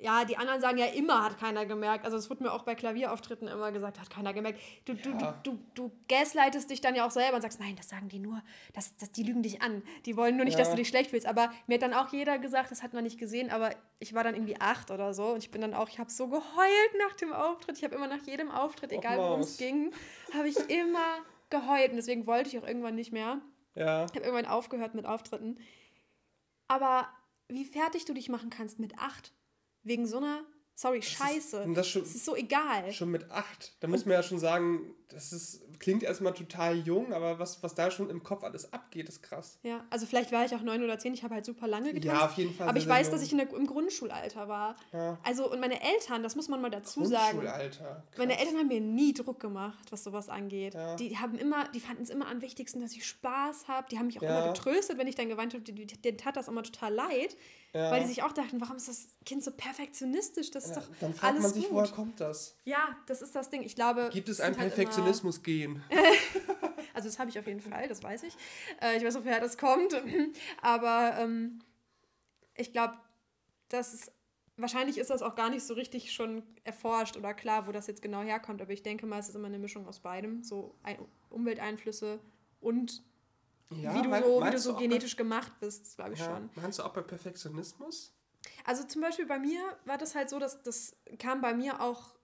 ja, die anderen sagen ja immer, hat keiner gemerkt. Also es wurde mir auch bei Klavierauftritten immer gesagt, hat keiner gemerkt. Du, du, Ja. du, du, du gaslightest dich dann ja auch selber und sagst, nein, das sagen die nur, das, das, die lügen dich an. Die wollen nur nicht, dass Ja. du dich schlecht fühlst. Aber mir hat dann auch jeder gesagt, das hat man nicht gesehen, aber ich war dann irgendwie acht oder so und ich bin dann auch, ich habe so geheult nach dem Auftritt. Ich habe immer nach jedem Auftritt, egal worum es ging, habe ich immer geheult und deswegen wollte ich auch irgendwann nicht mehr. Ja. Ich habe irgendwann aufgehört mit Auftritten. Aber wie fertig du dich machen kannst mit acht, wegen so einer, sorry, Scheiße. Und das schon, Es ist so egal. schon mit acht. Da muss man ja schon sagen, das ist, klingt erstmal total jung, aber was, was da schon im Kopf alles abgeht, ist krass. Ja, also vielleicht war ich auch neun oder zehn, ich habe halt super lange getanzt. Ja, auf jeden Fall. aber ich weiß, jung. dass ich in der, im Grundschulalter war. Ja. Also, und meine Eltern, das muss man mal dazu sagen. Grundschulalter. Krass. Meine Eltern haben mir nie Druck gemacht, was sowas angeht. Ja. Die haben immer, die fanden es immer am wichtigsten, dass ich Spaß habe. Die haben mich auch Ja. immer getröstet, wenn ich dann geweint habe. Die- die- Denen tat das immer total leid, weil die sich auch dachten, warum ist das Kind so perfektionistisch? Das ist doch dann fragt alles man sich, gut. woher kommt das? Ja, das ist das Ding. Ich glaube. Gibt es sind ein halt Perfektionismus-Gen? Immer, <laughs> also das habe ich auf jeden Fall, das weiß ich. Äh, ich weiß auch, woher das kommt. <laughs> Aber ähm, ich glaube, das ist. Wahrscheinlich ist das auch gar nicht so richtig schon erforscht oder klar, wo das jetzt genau herkommt. Aber ich denke mal, es ist immer eine Mischung aus beidem. So ein Umwelteinflüsse und Ja, wie du mein- so, wie du so bei- genetisch gemacht bist, glaube ich Ja, schon. meinst du auch bei Perfektionismus? Also zum Beispiel bei mir war das halt so, dass das kam bei mir auch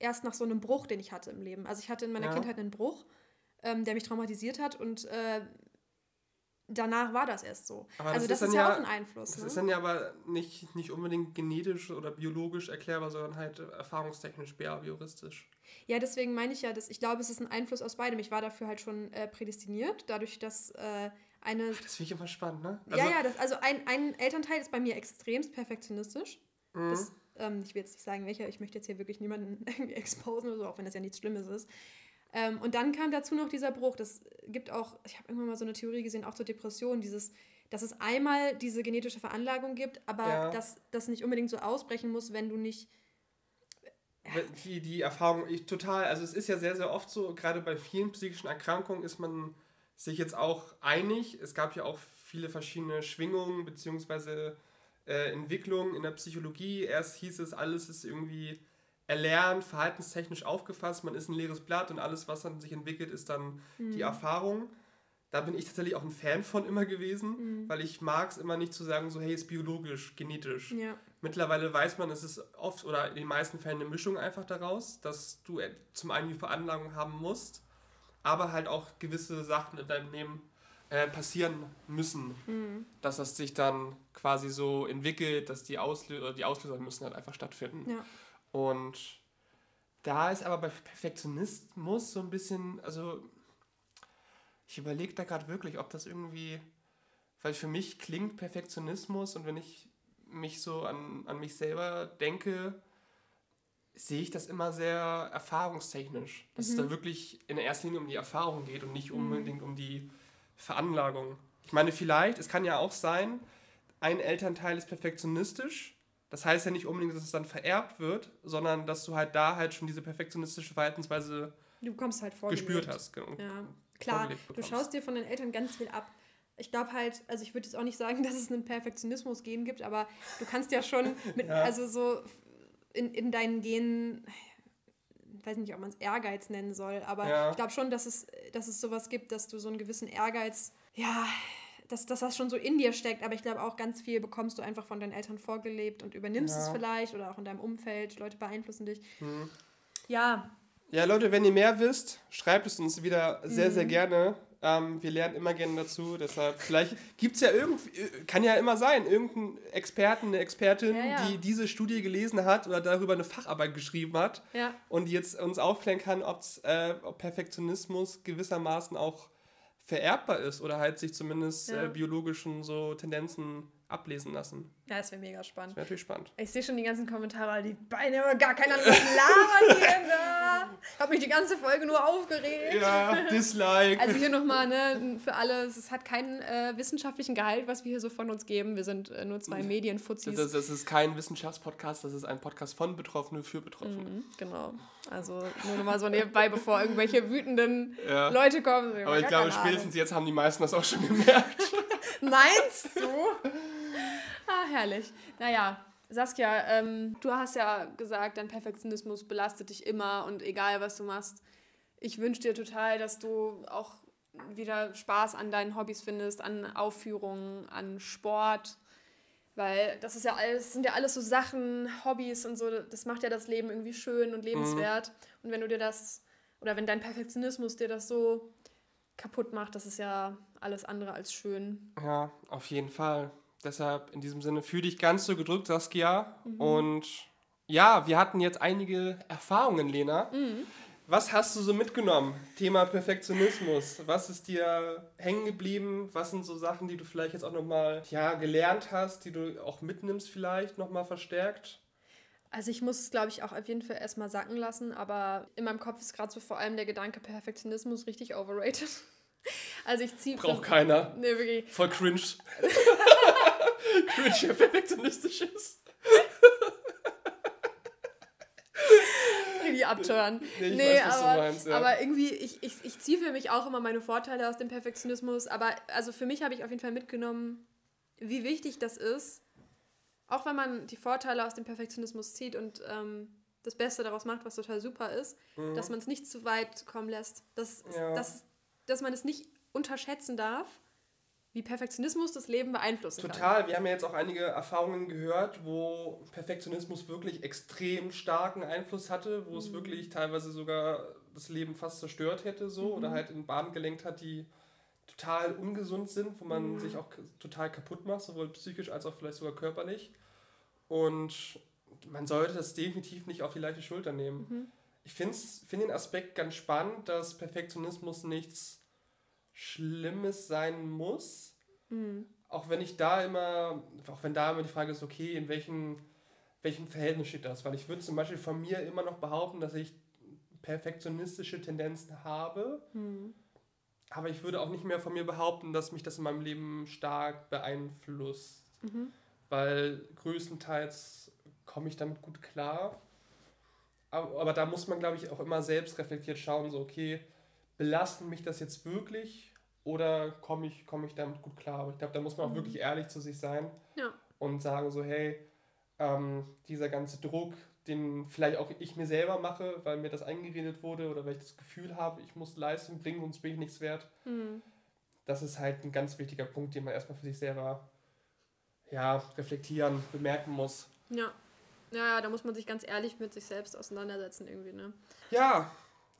erst nach so einem Bruch, den ich hatte im Leben. Also ich hatte in meiner Ja. Kindheit einen Bruch, ähm, der mich traumatisiert hat und äh, danach war das erst so. Aber also das das ist ist ja ja- auch ein Einfluss. Das Ne? ist dann ja aber nicht, nicht unbedingt genetisch oder biologisch erklärbar, sondern halt äh, erfahrungstechnisch, behavioristisch. Ja, deswegen meine ich ja, dass ich glaube, es ist ein Einfluss aus beidem. Ich war dafür halt schon äh, prädestiniert, dadurch, dass äh, eine Das finde ich immer spannend, ne? ja, ja, das, also ein, ein Elternteil ist bei mir extremst perfektionistisch. Mhm. Das, ähm, ich will jetzt nicht sagen, welcher, ich möchte jetzt hier wirklich niemanden <laughs> irgendwie exposen oder so, auch wenn das ja nichts Schlimmes ist. Ähm, und dann kam dazu noch dieser Bruch. Das gibt auch, ich habe irgendwann mal so eine Theorie gesehen, auch zur Depression, dieses, dass es einmal diese genetische Veranlagung gibt, aber Ja. dass das nicht unbedingt so ausbrechen muss, wenn du nicht. Die, die Erfahrung, ich total, also es ist ja sehr, sehr oft so, gerade bei vielen psychischen Erkrankungen ist man sich jetzt auch einig. Es gab ja auch viele verschiedene Schwingungen bzw. Äh, Entwicklungen in der Psychologie. Erst hieß es, alles ist irgendwie erlernt, verhaltenstechnisch aufgefasst, man ist ein leeres Blatt und alles, was dann sich entwickelt, ist dann die Erfahrung. Da bin ich tatsächlich auch ein Fan von immer gewesen, weil ich mag es immer nicht zu sagen, so hey, ist biologisch, genetisch. Ja. Mittlerweile weiß man, es ist oft oder in den meisten Fällen eine Mischung einfach daraus, dass du äh, zum einen die Veranlagung haben musst, aber halt auch gewisse Sachen in deinem Leben äh, passieren müssen, Mhm. dass das sich dann quasi so entwickelt, dass die, Auslö die Auslöser müssen halt einfach stattfinden. Ja. Und da ist aber bei Perfektionismus so ein bisschen, also ich überlege da gerade wirklich, ob das irgendwie, weil für mich klingt Perfektionismus und wenn ich mich so an, an mich selber denke, sehe ich das immer sehr erfahrungstechnisch. Dass es da wirklich in erster Linie um die Erfahrung geht und nicht unbedingt um die Veranlagung. Ich meine, vielleicht, es kann ja auch sein, ein Elternteil ist perfektionistisch. Das heißt ja nicht unbedingt, dass es dann vererbt wird, sondern dass du halt da halt schon diese perfektionistische Verhaltensweise Du bekommst halt vorgelebt. gespürt hast. genau. Ja, klar. Du schaust dir von den Eltern ganz viel ab. Ich glaube halt, also ich würde jetzt auch nicht sagen, <laughs> dass es einen Perfektionismus-Gen gibt, aber du kannst ja schon <laughs> mit, Ja. also so in, in deinen Genen, weiß nicht, ob man es Ehrgeiz nennen soll, aber Ja. ich glaube schon, dass es, dass es sowas gibt, dass du so einen gewissen Ehrgeiz, ja, dass, dass das schon so in dir steckt, aber ich glaube auch ganz viel bekommst du einfach von deinen Eltern vorgelebt und übernimmst Ja. es vielleicht oder auch in deinem Umfeld, Leute beeinflussen dich. Mhm. Ja, Ja, Leute, wenn ihr mehr wisst, schreibt es uns wieder sehr, Mhm. sehr gerne. Ähm, wir lernen immer gerne dazu. Deshalb, vielleicht gibt es ja irgendwie, kann ja immer sein, irgendeinen Experten, eine Expertin, Ja, ja. die diese Studie gelesen hat oder darüber eine Facharbeit geschrieben hat ja. und die jetzt uns aufklären kann, ob's, äh, ob Perfektionismus gewissermaßen auch vererbbar ist oder halt sich zumindest äh, biologischen so Tendenzen ablesen lassen. Ja, das wäre mega spannend. Das wäre natürlich spannend. Ich sehe schon die ganzen Kommentare, die Beine aber gar keiner labern hier da. Ich habe mich die ganze Folge nur aufgeregt. Ja, Dislike. Also hier nochmal, ne, für alle, es hat keinen äh, wissenschaftlichen Gehalt, was wir hier so von uns geben. Wir sind äh, nur zwei Medienfuzis. Das, das, ist kein Wissenschaftspodcast, das ist ein Podcast von Betroffenen für Betroffene. Mhm, genau. Also nur nochmal so nebenbei, bevor irgendwelche wütenden ja. Leute kommen. Aber ich glaube, spätestens jetzt haben die meisten das auch schon gemerkt. <laughs> Meinst du? Ah, herrlich. Naja, Saskia, ähm, du hast ja gesagt, dein Perfektionismus belastet dich immer und egal, was du machst. Ich wünsche dir total, dass du auch wieder Spaß an deinen Hobbys findest, an Aufführungen, an Sport. Weil das ist ja alles, sind ja alles so Sachen, Hobbys und so, das macht ja das Leben irgendwie schön und lebenswert. Mhm. Und wenn du dir das, oder wenn dein Perfektionismus dir das so kaputt macht, das ist ja alles andere als schön. Ja, auf jeden Fall. Deshalb in diesem Sinne fühle dich ganz so gedrückt, Saskia. Mhm. Und ja, wir hatten jetzt einige Erfahrungen, Lena. Mhm. Was hast du so mitgenommen? Thema Perfektionismus. Was ist dir hängen geblieben? Was sind so Sachen, die du vielleicht jetzt auch nochmal ja, gelernt hast, die du auch mitnimmst vielleicht nochmal verstärkt? Also ich muss es, glaube ich, auch auf jeden Fall erstmal sacken lassen, aber in meinem Kopf ist gerade so vor allem der Gedanke Perfektionismus richtig overrated. <laughs> Also ich ziehe... Braucht keiner. Nee, wirklich. Voll cringe. <laughs> cringe, perfektionistisch ist. Richtig abtören. Nee, nee weiß, aber, meinst, ja. aber irgendwie, ich, ich, ich ziehe für mich auch immer meine Vorteile aus dem Perfektionismus, aber also für mich habe ich auf jeden Fall mitgenommen, wie wichtig das ist, auch wenn man die Vorteile aus dem Perfektionismus zieht und ähm, das Beste daraus macht, was total super ist, mhm. dass man es nicht zu weit kommen lässt. Dass, ja. dass, dass man es nicht unterschätzen darf, wie Perfektionismus das Leben beeinflussen Total. kann. Total. Wir haben ja jetzt auch einige Erfahrungen gehört, wo Perfektionismus wirklich extrem starken Einfluss hatte, wo mhm. es wirklich teilweise sogar das Leben fast zerstört hätte so mhm. oder halt in Bahnen gelenkt hat, die total ungesund sind, wo man mhm. sich auch total kaputt macht, sowohl psychisch als auch vielleicht sogar körperlich. Und man sollte das definitiv nicht auf die leichte Schulter nehmen. Mhm. Ich finde find den Aspekt ganz spannend, dass Perfektionismus nichts Schlimmes sein muss. Mhm. Auch wenn ich da immer, auch wenn da immer die Frage ist, okay, in welchem, welchem Verhältnis steht das? Weil ich würde zum Beispiel von mir immer noch behaupten, dass ich perfektionistische Tendenzen habe. Mhm. Aber ich würde auch nicht mehr von mir behaupten, dass mich das in meinem Leben stark beeinflusst. Mhm. Weil größtenteils komme ich damit gut klar. Aber, aber da muss man, glaube ich, auch immer selbst reflektiert schauen, so, okay, belasten mich das jetzt wirklich? Oder komme ich, komm ich damit gut klar? Aber ich glaube, da muss man auch mhm. wirklich ehrlich zu sich sein ja. und sagen so, hey, ähm, dieser ganze Druck, den vielleicht auch ich mir selber mache, weil mir das eingeredet wurde oder weil ich das Gefühl habe, ich muss Leistung bringen, sonst bin ich nichts wert. Mhm. Das ist halt ein ganz wichtiger Punkt, den man erstmal für sich selber ja, reflektieren, bemerken muss. Ja. Ja, da muss man sich ganz ehrlich mit sich selbst auseinandersetzen irgendwie, ne? Ja,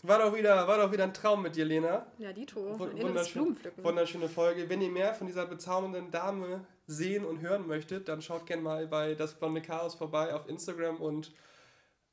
war doch wieder, war doch wieder ein Traum mit dir, Lena. Ja, Dito. Wunderschön, wunderschöne Folge. Wenn ihr mehr von dieser bezaubernden Dame sehen und hören möchtet, dann schaut gerne mal bei Das Blonde Chaos vorbei auf Instagram und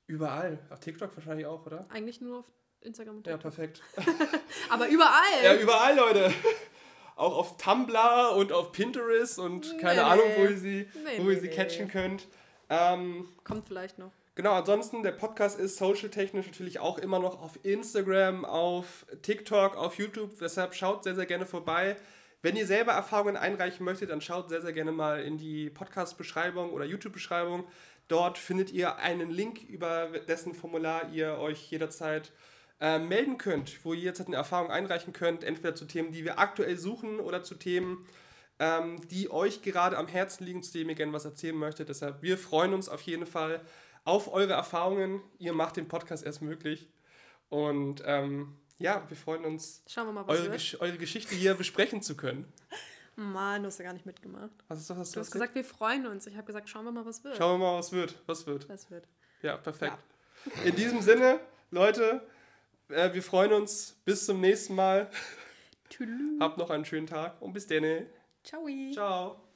überall. Auf TikTok wahrscheinlich auch, oder? Eigentlich nur auf Instagram und TikTok. Ja, perfekt. <laughs> Aber überall. Ja, überall, Leute. <laughs> Auch auf Tumblr und auf Pinterest und keine nee, Ahnung, wo ihr sie, nee, wo ihr sie catchen könnt. Ähm, Kommt vielleicht noch. Genau, ansonsten, der Podcast ist social-technisch natürlich auch immer noch auf Instagram, auf TikTok, auf YouTube. Deshalb schaut sehr, sehr gerne vorbei. Wenn ihr selber Erfahrungen einreichen möchtet, dann schaut sehr, sehr gerne mal in die Podcast-Beschreibung oder YouTube-Beschreibung. Dort findet ihr einen Link, über dessen Formular ihr euch jederzeit äh, melden könnt, wo ihr jetzt eine Erfahrung einreichen könnt, entweder zu Themen, die wir aktuell suchen oder zu Themen, ähm, die euch gerade am Herzen liegen, zu denen ihr gerne was erzählen möchtet. Deshalb, wir freuen uns auf jeden Fall auf eure Erfahrungen. Ihr macht den Podcast erst möglich. Und ähm, ja, wir freuen uns, wir mal, eure, Gesch eure Geschichte hier besprechen zu können. Mann, du hast ja gar nicht mitgemacht. Was ist das, was du hast gesagt, wir freuen uns. Ich habe gesagt, schauen wir mal, was wird. Schauen wir mal, was wird. Was wird. Was wird. Ja, perfekt. Ja. In diesem Sinne, Leute, äh, wir freuen uns. Bis zum nächsten Mal. Tschüss. Habt noch einen schönen Tag und bis dann. Ciao. Ciao.